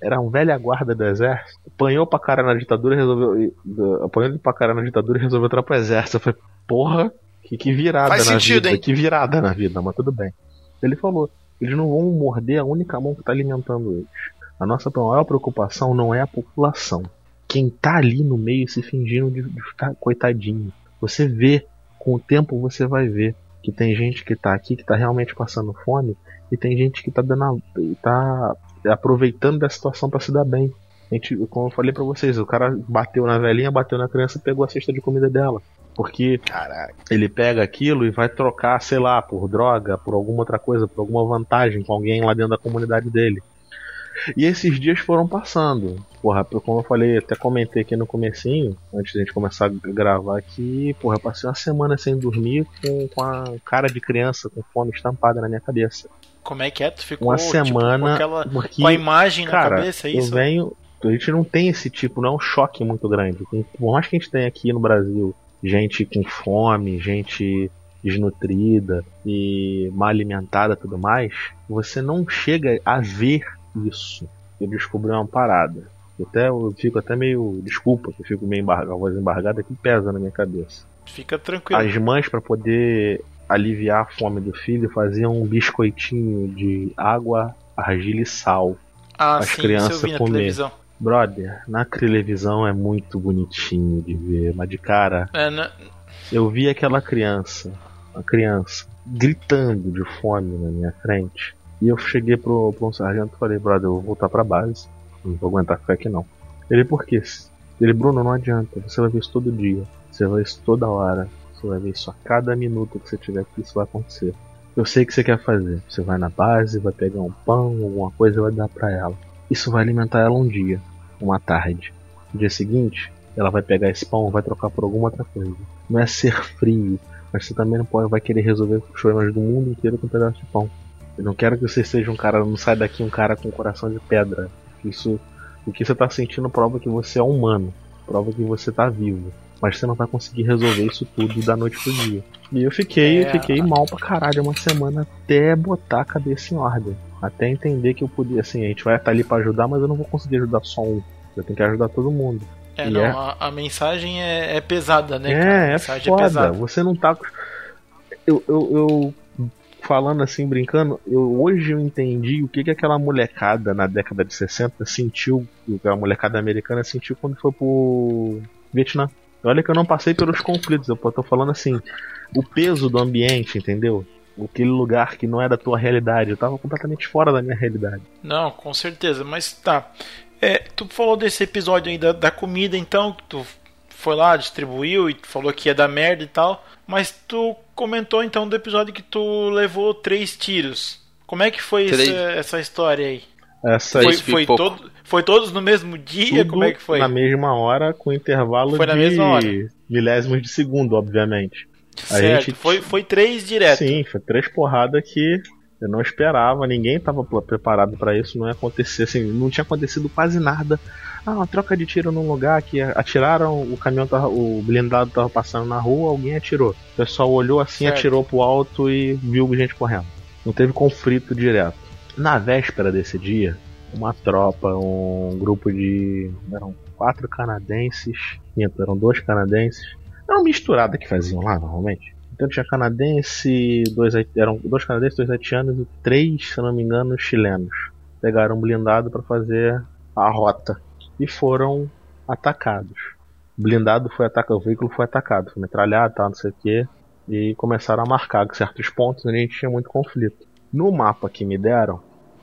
era um velha guarda do exército. Apanhou pra cara na ditadura e resolveu. Apanhou ele pra cara na ditadura e resolveu entrar pro exército. Eu falei, porra, que, que virada Faz na sentido, vida. hein? Que virada na vida, mas tudo bem. Ele falou, eles não vão morder a única mão que tá alimentando eles. A nossa maior preocupação não é a população. Quem tá ali no meio se fingindo de, de ficar coitadinho. Você vê, com o tempo você vai ver que tem gente que tá aqui que tá realmente passando fome e tem gente que tá dando a, tá aproveitando da situação pra se dar bem. A gente, como eu falei pra vocês, o cara bateu na velhinha, bateu na criança e pegou a cesta de comida dela. Porque Caraca. ele pega aquilo e vai trocar, sei lá, por droga, por alguma outra coisa, por alguma vantagem com alguém lá dentro da comunidade dele. E esses dias foram passando. Porra, como eu falei, até comentei aqui no comecinho, antes da gente começar a gravar aqui, porra, eu passei uma semana sem dormir com, com a cara de criança, com fome estampada na minha cabeça. Como é que é? Tu ficou Uma tipo, semana, com, aquela, porque, com a imagem na cara, cabeça, é eu isso? venho... A gente não tem esse tipo, não é um choque muito grande. Por mais que a gente tenha aqui no Brasil gente com fome, gente desnutrida e mal alimentada e tudo mais, você não chega a ver isso. Eu descobri uma parada. Até eu fico até meio. Desculpa, eu fico meio embargado, a voz embargada que pesa na minha cabeça. Fica tranquilo. As mães, para poder aliviar a fome do filho, faziam um biscoitinho de água, argila e sal. ah, as sim, isso crianças eu na comer. televisão. Brother, na televisão é muito bonitinho de ver, mas de cara, É, na- eu vi aquela criança, a criança, gritando de fome na minha frente. E eu cheguei pro, pro um sargento e falei, brother, eu vou voltar pra base. Não vou aguentar ficar aqui não. Ele, por quê? Ele, Bruno, não adianta. Você vai ver isso todo dia. Você vai ver isso toda hora. Você vai ver isso a cada minuto que você tiver aqui, isso vai acontecer. Eu sei o que você quer fazer. Você vai na base, vai pegar um pão, alguma coisa e vai dar pra ela. Isso vai alimentar ela um dia, uma tarde. No dia seguinte, ela vai pegar esse pão vai trocar por alguma outra coisa. Não é ser frio, mas você também não pode, vai querer resolver os problemas do mundo inteiro com um pedaço de pão. Eu não quero que você seja um cara, não sai daqui um cara com um coração de pedra. Isso, o que você tá sentindo prova que você é humano, prova que você tá vivo. Mas você não vai conseguir resolver isso tudo da noite pro dia. E eu fiquei, É. fiquei mal pra caralho uma semana até botar a cabeça em ordem. Até entender que eu podia, assim, a gente vai estar ali pra ajudar, mas eu não vou conseguir ajudar só um. Eu tenho que ajudar todo mundo. é, E não, é- A, a mensagem é, é pesada, né? cara? A É, é mensagem foda. é pesada. Você não tá. Eu, eu, eu falando assim, brincando, eu hoje eu entendi o que, que aquela molecada na década de 60 sentiu, a molecada americana sentiu quando foi pro Vietnã. Olha que eu não passei pelos conflitos, eu tô falando assim, o peso do ambiente, entendeu? Aquele lugar que não é da tua realidade, eu tava completamente fora da minha realidade. Não, com certeza, mas tá. É, tu falou desse episódio aí da, da comida, então, tu foi lá, distribuiu e falou que ia dar merda e tal. Mas tu comentou então do episódio que tu levou três tiros. Como é que foi Três- essa, essa história aí? Essa Foi, foi, todo, foi todos no mesmo dia? tudo Como é que foi? na mesma hora, com intervalo Foi na de mesma hora. milésimos de segundo, obviamente. A certo, gente- foi, foi três direto. Sim, foi três porradas que eu não esperava, ninguém estava preparado pra isso, não ia acontecer, assim, não tinha acontecido quase nada. Ah, uma troca de tiro num lugar que atiraram, o caminhão tava, o blindado tava passando na rua, alguém atirou. O pessoal olhou assim, Certo. atirou pro alto e viu gente correndo. Não teve conflito direto. Na véspera desse dia, uma tropa, um grupo de. eram quatro canadenses, eram dois canadenses. Era uma misturada que faziam lá normalmente. Então tinha canadense, dois, eram dois canadenses, dois haitianos e três, se não me engano, chilenos. Pegaram um blindado para fazer a rota e foram atacados. O blindado foi atacado, o veículo foi atacado, foi metralhado, tal, não sei o que, e começaram a marcar certos pontos onde a gente tinha muito conflito. No mapa que me deram,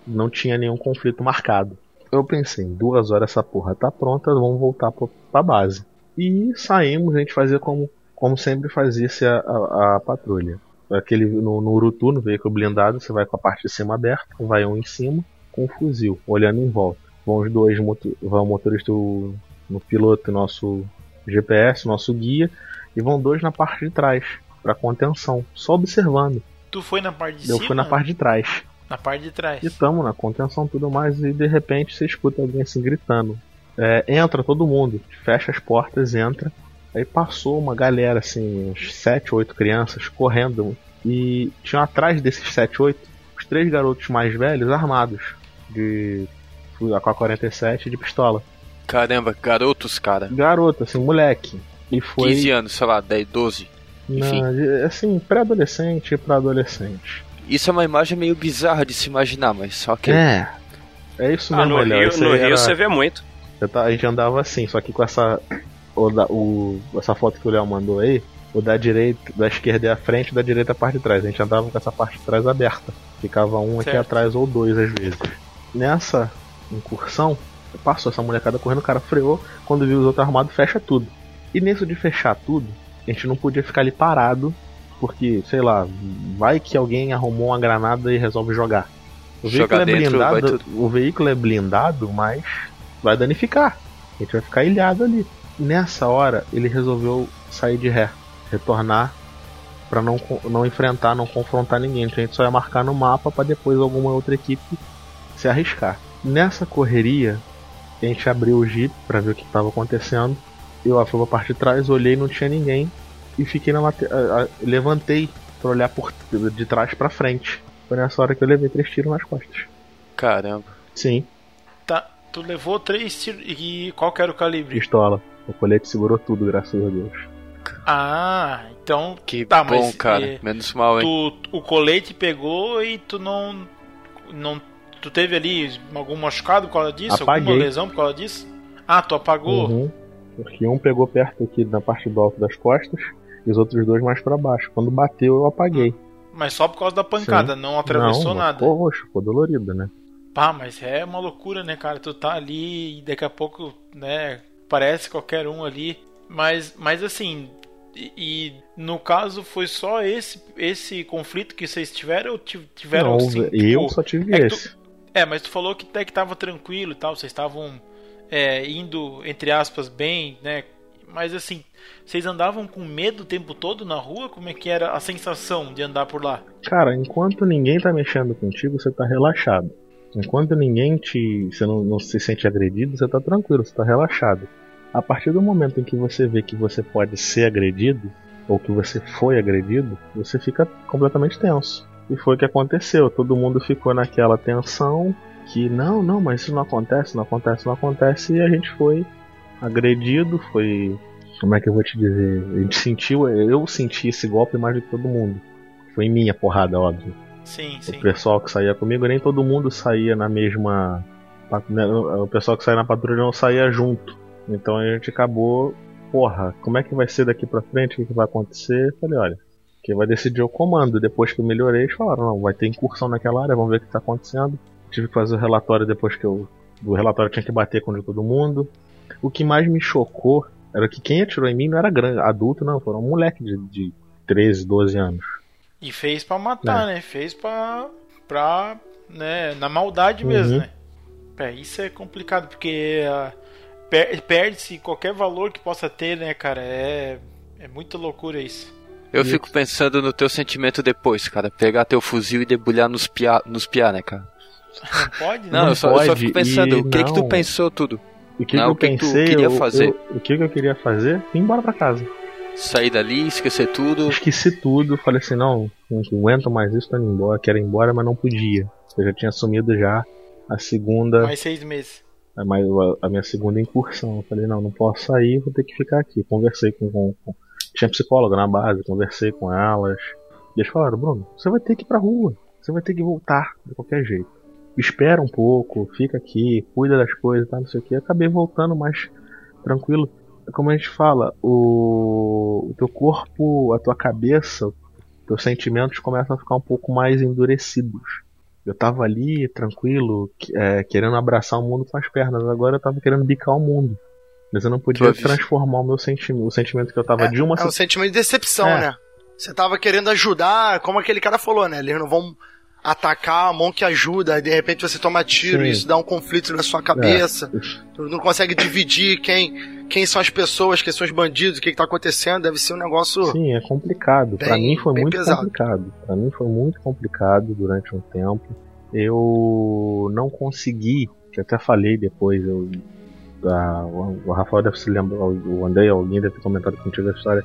não tinha nenhum conflito marcado. Eu pensei, em duas horas essa porra tá pronta, vamos voltar pra base. E saímos, a gente fazia como, como sempre fazia-se a, a, a patrulha. Aquele, no, no Urutu, no veículo blindado, você vai com a parte de cima aberta, vai um em cima, com um fuzil, olhando em volta. Vão os dois, vai o motorista, o, no piloto, nosso GPS, nosso guia, e vão dois na parte de trás, para contenção, só observando. Tu foi na parte de Eu cima? fui na parte de trás. Na parte de trás. E tamo na contenção e tudo mais, e de repente você escuta alguém assim gritando. É, entra todo mundo, fecha as portas, entra. Aí passou uma galera, assim, uns 7, 8 crianças correndo. E tinham atrás desses 7, 8, os três garotos mais velhos armados. De. com a 47 de pistola. Caramba, garotos, cara. Garoto, assim, moleque. E foi. 15 anos, sei lá, 10, 12. enfim. na- assim, pré-adolescente pra adolescente. Isso é uma imagem meio bizarra de se imaginar, mas só que. É. É isso Ah, mesmo, no Léo. Rio, no Rio era- você vê muito. Eu ta- a gente andava assim, só que com essa. O da, o, essa foto que o Léo mandou aí, o da direita, da esquerda é a frente, da direita é a parte de trás. A gente andava com essa parte de trás aberta. Ficava um aqui Certo. atrás ou dois às vezes. Nessa incursão, passou essa molecada correndo, o cara freou, quando viu os outros armados, fecha tudo. E nisso de fechar tudo, a gente não podia ficar ali parado, porque, sei lá, vai que alguém arrumou uma granada e resolve jogar. O Jogar veículo é dentro, blindado, o veículo é blindado, mas vai danificar. A gente vai ficar ilhado ali. Nessa hora, ele resolveu sair de ré, retornar pra não, não enfrentar, não confrontar ninguém. Então a gente só ia marcar no mapa pra depois alguma outra equipe se arriscar. Nessa correria, a gente abriu o jeep pra ver o que estava acontecendo. Eu lá fui pra parte de trás, olhei, não tinha ninguém e fiquei na late... levantei pra olhar por de trás pra frente. Foi nessa hora que eu levei três tiros nas costas. Caramba. Sim, Tá, tu levou três tiros. E qual que era o calibre? pistola. O colete segurou tudo, graças a Deus. Ah, então. Que Tá, bom, mas, cara. eh, Menos mal, hein? Tu, o colete pegou e tu não. não tu teve ali algum machucado por causa disso? Apaguei. Alguma lesão por causa disso? Ah, tu apagou? Uhum. Porque um pegou perto aqui na parte do alto das costas e os outros dois mais pra baixo. Quando bateu, eu apaguei. Mas só por causa da pancada, não atravessou não, nada. Ficou roxo, ficou dolorido, né? Pá, mas é uma loucura, né, cara? Tu tá ali e daqui a pouco, né, parece qualquer um ali. Mas, mas assim, e, e no caso foi só esse esse conflito que vocês tiveram ou ti- tiveram não, assim? eu tipo- só tive é que tu- esse. É, mas tu falou que até que tava tranquilo e tal, vocês estavam é, indo, entre aspas, bem, né? Mas assim, vocês andavam com medo o tempo todo na rua? Como é que era a sensação de andar por lá? Cara, enquanto ninguém tá mexendo contigo, você tá relaxado. Enquanto ninguém te. Você não, não se sente agredido, você tá tranquilo, você tá relaxado. A partir do momento em que você vê que você pode ser agredido, ou que você foi agredido, você fica completamente tenso. E foi o que aconteceu. Todo mundo ficou naquela tensão que não, não, mas isso não acontece, não acontece, não acontece, e a gente foi agredido, foi. Como é que eu vou te dizer? A gente sentiu, eu senti esse golpe mais do que todo mundo. Foi minha porrada, óbvio. Sim, O sim. pessoal que saía comigo, nem todo mundo saía na mesma. né, O pessoal que saía na patrulha não saía junto. Então a gente acabou. Porra, como é que vai ser daqui pra frente? O que, vai acontecer? Eu falei, olha, quem vai decidir é o comando. Depois que eu melhorei, eles falaram, não, vai ter incursão naquela área, vamos ver o que tá acontecendo. Tive que fazer o relatório depois que eu. O relatório tinha que bater com o todo mundo. O que mais me chocou era que quem atirou em mim não era grande, adulto, não, foram um moleque de, de 13, 12 anos. E fez pra matar, É. né? Fez pra, pra. né, na maldade Uhum. mesmo, né? É, isso é complicado, porque ah, per- perde-se qualquer valor que possa ter, né, cara? É, é muita loucura isso. Eu fico pensando no teu sentimento depois, cara. Pegar teu fuzil e debulhar nos piá, nos piá né, cara? Não pode? Não, Não eu, só, eu só fico pensando, e o que que tu pensou tudo? O que, Não, que eu o que que tu pensei? queria eu- fazer? eu- o que, que eu queria fazer? Ir embora pra casa. Sair dali, esquecer tudo. Esqueci tudo, falei assim, não, não aguento mais isso, tô indo embora, quero ir embora, mas não podia. Eu já tinha assumido já a segunda, Mais seis meses. a, mais- a minha segunda incursão. Eu falei, não, não posso sair, vou ter que ficar aqui. Conversei com, com, com- tinha psicóloga na base, conversei com elas. E eles falaram, Bruno, você vai ter que ir pra rua, você vai ter que voltar de qualquer jeito. Espera um pouco, fica aqui, cuida das coisas, tá, não sei o que. Acabei voltando mais tranquilo. Como a gente fala, o, o teu corpo, a tua cabeça, teus sentimentos começam a ficar um pouco mais endurecidos. Eu tava ali, tranquilo, é, querendo abraçar o mundo com as pernas. Agora eu tava querendo bicar o mundo. Mas eu não podia Tua transformar o meu sentimento, o sentimento que eu tava de uma É um sentimento de decepção, É. né? Você tava querendo ajudar, como aquele cara falou, né? Eles não vão atacar a mão que ajuda, de repente você toma tiro Sim. e isso dá um conflito na sua cabeça. Tu não consegue dividir quem, quem são as pessoas, quem são os bandidos, o que, que tá acontecendo. Deve ser um negócio. Sim, é complicado. Pra Bem- mim foi muito pesado. complicado. Pra mim foi muito complicado durante um tempo. Eu não consegui, que até falei depois, eu, a- o o Rafael deve se lembrar, o André, alguém deve ter comentado contigo a história.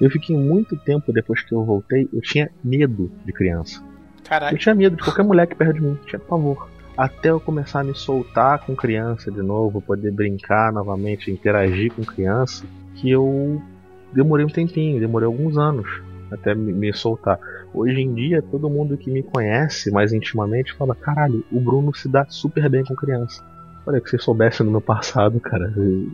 Eu fiquei muito tempo depois que eu voltei, eu tinha medo de criança. Eu Caralho. tinha medo de qualquer moleque perto de mim, tinha pavor. Até eu começar a me soltar com criança de novo, poder brincar novamente, interagir com criança, que eu demorei um tempinho, demorei alguns anos até me, soltar. Hoje em dia, todo mundo que me conhece mais intimamente fala: caralho, o Bruno se dá super bem com criança. Olha, que você soubesse no meu passado, cara. eu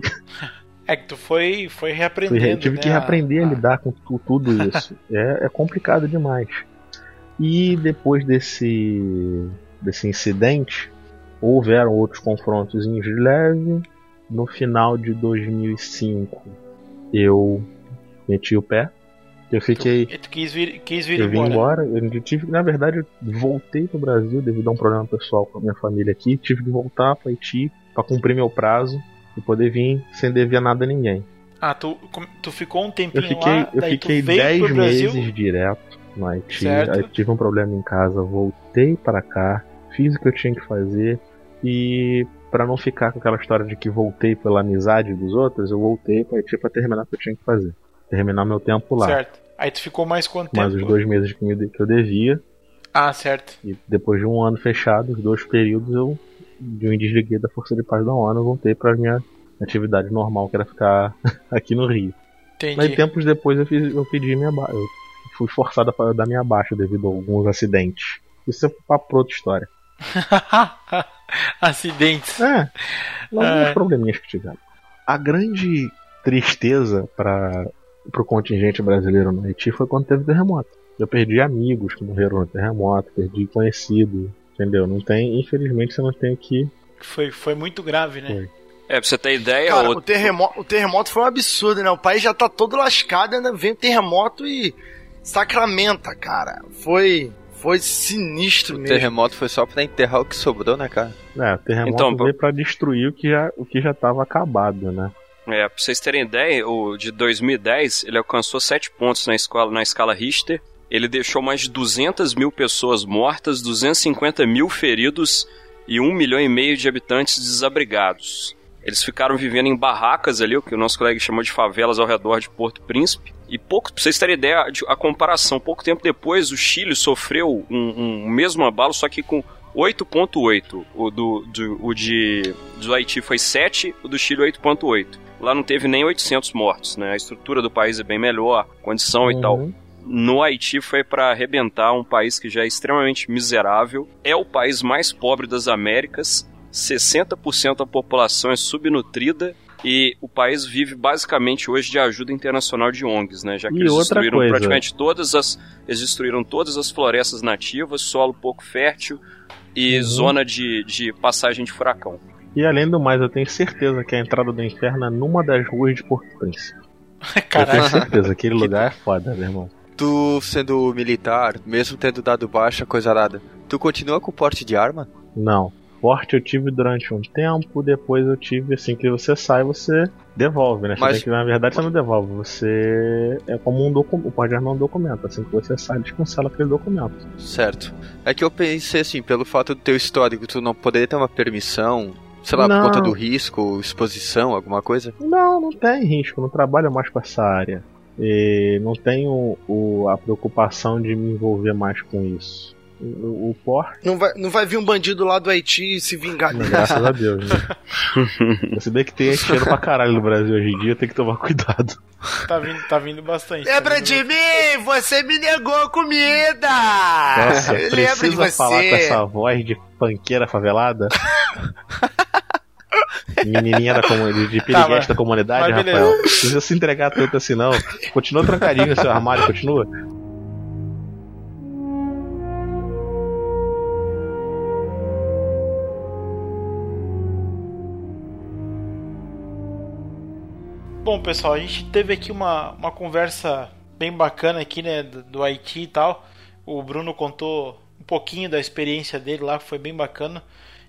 É que tu foi, foi fui- reaprendendo. tive né, que reaprender a, a- lidar com tu- tudo isso. é, é complicado demais. E depois desse, desse incidente, houveram outros confrontos de leve. No final de 2005, eu meti o pé. Eu fiquei. E tu quis vir, quis vir Eu vim embora. embora, eu tive, na verdade, eu voltei pro Brasil devido a um problema pessoal com a minha família aqui. Tive que voltar para Haiti para cumprir meu prazo e poder vir sem dever nada a ninguém. Ah, tu, tu ficou um Eu tempinho fiquei, lá, eu fiquei tu veio 10 pro Brasil. meses direto no Haiti. Certo. Aí tive um problema em casa, voltei para cá, fiz o que eu tinha que fazer e para não ficar com aquela história de que voltei pela amizade dos outros, eu voltei para Haiti para terminar o que eu tinha que fazer, terminar meu tempo lá. Certo. Aí tu ficou mais quanto Mais os dois meses que, me- que eu devia Ah, certo. e depois de um ano fechado, os dois períodos, eu me desliguei da Força de Paz da ONU e voltei para minha atividade normal, que era ficar aqui no Rio. Entendi. Mas tempos depois eu, fiz, eu pedi minha eu fui forçado a dar minha baixa devido a alguns acidentes. Isso é papo pra outra história. Acidentes. É, alguns É. probleminhas que tiveram. A grande tristeza para o contingente brasileiro no Haiti foi quando teve terremoto. Eu perdi amigos que morreram no terremoto, perdi conhecido, entendeu? Não tem, infelizmente você não tem o que Foi, foi muito grave, né? Foi. É, pra você ter ideia, Cara, o- o terremoto, o terremoto foi um absurdo, né? O país já tá todo lascado, ainda vem o terremoto e sacramenta, cara. Foi, foi sinistro O mesmo. terremoto foi só pra enterrar o que sobrou, né, cara? É, o terremoto Então, veio pra destruir o que já o que já estava acabado, né? É, pra vocês terem ideia, o de 2010 ele alcançou 7 pontos na, escola, na escala Richter. Ele deixou mais de 200 mil pessoas mortas, 250 mil feridos e 1 milhão e meio de habitantes desabrigados. Eles ficaram vivendo em barracas ali, o que o nosso colega chamou de favelas ao redor de Porto Príncipe. E pouco, pra vocês terem ideia, de- a comparação, pouco tempo depois o Chile sofreu um, um mesmo abalo, só que com 8.8. O do, do, o de do Haiti foi 7, o do Chile 8.8. Lá não teve nem 800 mortos, né? A estrutura do país é bem melhor, condição e tal. Uhum. No Haiti foi para arrebentar um país que já é extremamente miserável. É o país mais pobre das Américas. 60% da população é subnutrida e o país vive basicamente hoje de ajuda internacional de ONGs, né? Já que E eles destruíram coisa. praticamente todas as eles destruíram todas as florestas nativas, solo pouco fértil e Uhum. zona de, de passagem de furacão. E além do mais, eu tenho certeza que a entrada do inferno é numa das ruas de Porto Príncipe. Eu tenho certeza, aquele lugar é foda, meu irmão. tu sendo militar, mesmo tendo dado baixa, coisa nada, tu continua com o porte de arma? Não. Porte eu tive durante um tempo, depois eu tive assim que você sai, você devolve, né? Mas- que, na verdade, você não devolve, você é como um documento. O porte de arma é um documento. Assim que você sai, eles cancelam aquele documento. Certo. É que eu pensei assim, pelo fato do teu histórico, tu não poderia ter uma permissão, sei lá, Não. por conta do risco, exposição, alguma coisa? Não, não tem risco, não trabalho mais com essa área. E não tenho o- a preocupação de me envolver mais com isso. O, o Não vai, não vai vir um bandido lá do Haiti e se vingar dele. graças a Deus, né? Se bem que tem cheiro pra caralho no Brasil hoje em dia, tem que tomar cuidado. Tá vindo, tá vindo bastante. Lembra tá vindo de mim? Você me negou comida! Nossa, Lembra de precisa você? falar com essa voz de panqueira favelada? Menininha da comunidade, de piriguete mas- da comunidade, mas. Rafael. Não precisa se entregar tanto assim, não. Continua trancadinho no seu armário, continua. Bom, pessoal, a gente teve aqui uma, uma conversa bem bacana aqui, né, do, do Haiti e tal. O Bruno contou um pouquinho da experiência dele lá, que foi bem bacana.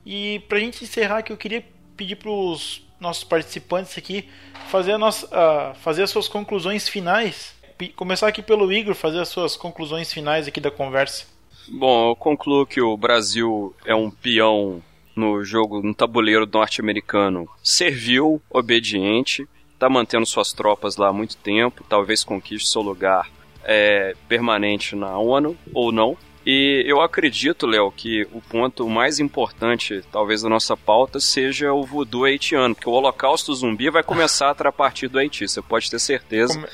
E pra gente encerrar aqui, eu queria pedir pros nossos participantes aqui fazer, a nossa, ah, fazer as suas conclusões finais. Pe- Começar aqui pelo Igor, fazer as suas conclusões finais aqui da conversa. Bom, eu concluo que o Brasil é um peão no jogo, no tabuleiro norte-americano. Servil, obediente, tá mantendo suas tropas lá há muito tempo, talvez conquiste seu lugar é, permanente na ONU ou não. E eu acredito, Léo, que o ponto mais importante, talvez, da nossa pauta seja o voodoo haitiano, porque o holocausto zumbi vai começar a partir do Haiti, você pode ter certeza. Come-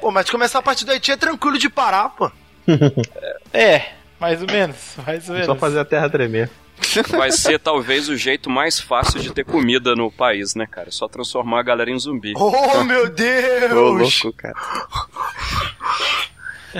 Pô, mas começar a partir do Haiti é tranquilo de parar, pô. É, mais ou menos, mais ou menos. Só fazer a terra tremer. Vai ser talvez o jeito mais fácil de ter comida no país, né, cara? É Só transformar a galera em zumbi. Oh, meu Ô, Deus! louco, cara.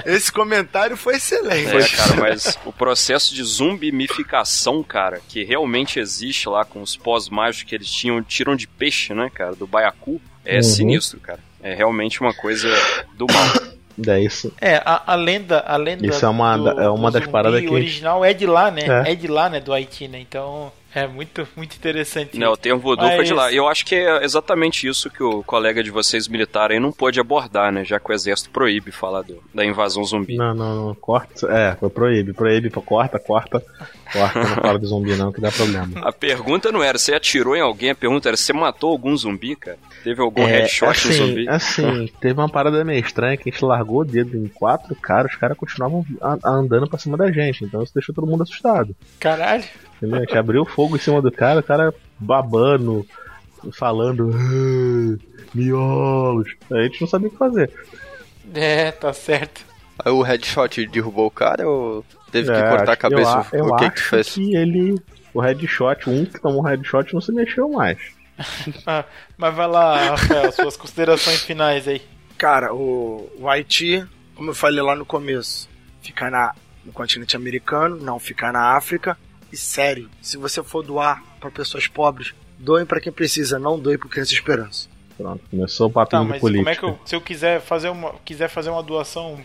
Esse comentário foi excelente. É, cara, mas o processo de zumbimificação, cara, que realmente existe lá com os pós mágicos que eles tinham, tiram de peixe, né, cara, do baiacu, é Uhum. sinistro, cara. É realmente uma coisa do mal. É isso. É, a, a lenda, a lenda Isso é uma do, é uma das paradas que- original é de lá, né? É. É. de lá, né, do Haiti, né? Então, é muito muito interessante. Né, o termo voodoo foi de lá. Mas- eu acho que é exatamente isso que o colega de vocês militar aí não pôde abordar, né? Já que o exército proíbe falar do- da invasão zumbi. Não, não, não. Corta. É, foi proíbe. Proíbe, corta, corta. Corta, não fala de zumbi não, que dá problema. A pergunta não era você atirou em alguém, a pergunta era você matou algum zumbi, cara? Teve algum headshot no assim, zumbi? assim, teve uma parada meio estranha que a gente largou o dedo em quatro caras, os caras continuavam andando pra cima da gente, então isso deixou todo mundo assustado. Caralho. Entendeu? A gente abriu fogo em cima do cara, o cara babando, falando "Ah, miolos. A gente não sabia o que fazer. É, tá certo. Aí o headshot derrubou o cara ou teve que É, cortar a eu cabeça? a- Eu, o que acho que fez? que ele. O headshot, um que tomou um headshot não se mexeu mais. Ah, mas vai lá, Rafael, suas considerações finais aí. Cara, o, o Haiti, como eu falei lá no começo, fica na, no continente americano, não fica na África. E sério, se você for doar pra pessoas pobres, doem pra quem precisa, não doe pro Criança Esperança. Pronto, começou o papinho Tá, de mas política. como é que eu, se eu quiser fazer uma, quiser fazer uma doação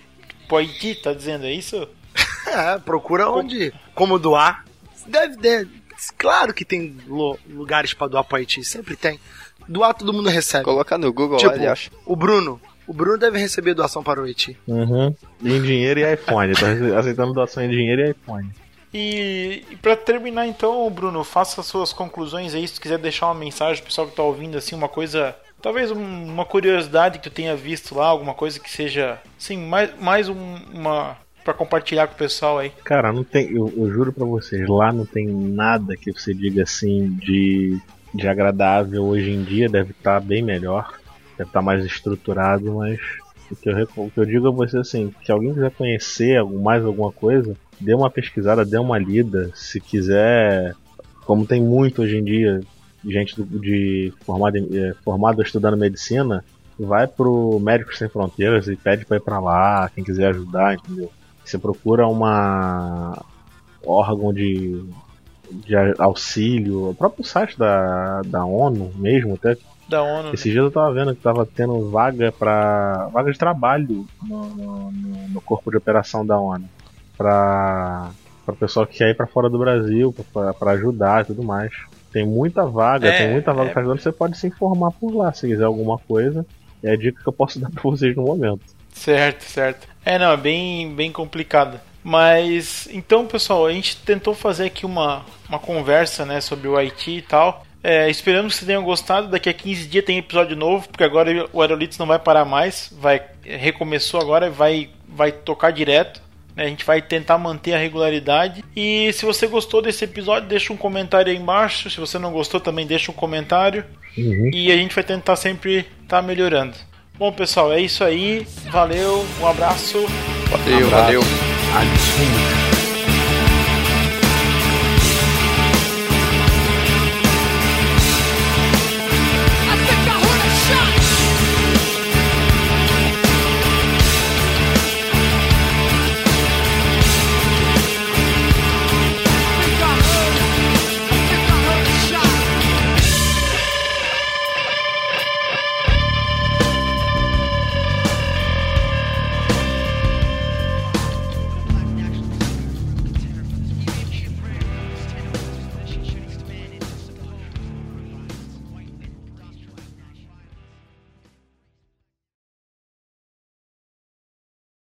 pro Haiti, tá dizendo é isso? É, procura onde, como doar. Deve, deve claro que tem lo- lugares pra doar pro Haiti, sempre tem. Doar todo mundo recebe. Colocar no Google Tipo, lá, ele acha. o Bruno, o Bruno deve receber doação para o Haiti. Uhum. Em dinheiro e iPhone. Tá aceitando doação em dinheiro e iPhone. E, e para terminar então, Bruno, faça as suas conclusões aí, se quiser deixar uma mensagem pro pessoal que tá ouvindo assim, uma coisa, talvez um- uma curiosidade que tu tenha visto lá, alguma coisa que seja, assim, mais, mais um- uma para compartilhar com o pessoal aí. Cara, não tem. Eu, eu juro pra vocês, lá não tem nada que você diga assim de, de agradável hoje em dia. Deve estar bem melhor. Deve estar mais estruturado, mas o que, eu, o que eu digo a você assim, se alguém quiser conhecer mais alguma coisa, dê uma pesquisada, dê uma lida. Se quiser, como tem muito hoje em dia, gente de formado, em- eh, formado estudando medicina, vai pro Médicos Sem Fronteiras e pede pra ir pra lá, quem quiser ajudar, entendeu? Você procura uma órgão de, de auxílio, o próprio site da, da ONU mesmo, até Da ONU. né? Esses dias eu tava vendo que tava tendo vaga para vaga de trabalho no, no- no- corpo de operação da ONU para para pessoal que quer ir para fora do Brasil para ajudar e tudo mais. Tem muita vaga, É, tem muita vaga é. pra ajudar. Você pode se informar por lá se quiser alguma coisa. É a dica que eu posso dar pra vocês no momento. Certo, certo. É, não, é bem, bem complicado. Mas, então, pessoal, a gente tentou fazer aqui uma, uma conversa, né, sobre o Haiti e tal. É, esperamos que vocês tenham gostado. Daqui a 15 dias tem episódio novo, porque agora o Aerolitos não vai parar mais. Vai, recomeçou agora, vai, vai tocar direto. né? A gente vai tentar manter a regularidade. E se você gostou desse episódio, deixa um comentário aí embaixo. Se você não gostou, também deixa um comentário. Uhum. E a gente vai tentar sempre estar melhorando. Bom, pessoal, é isso aí. Valeu, um abraço. Valeu, valeu. Alisson.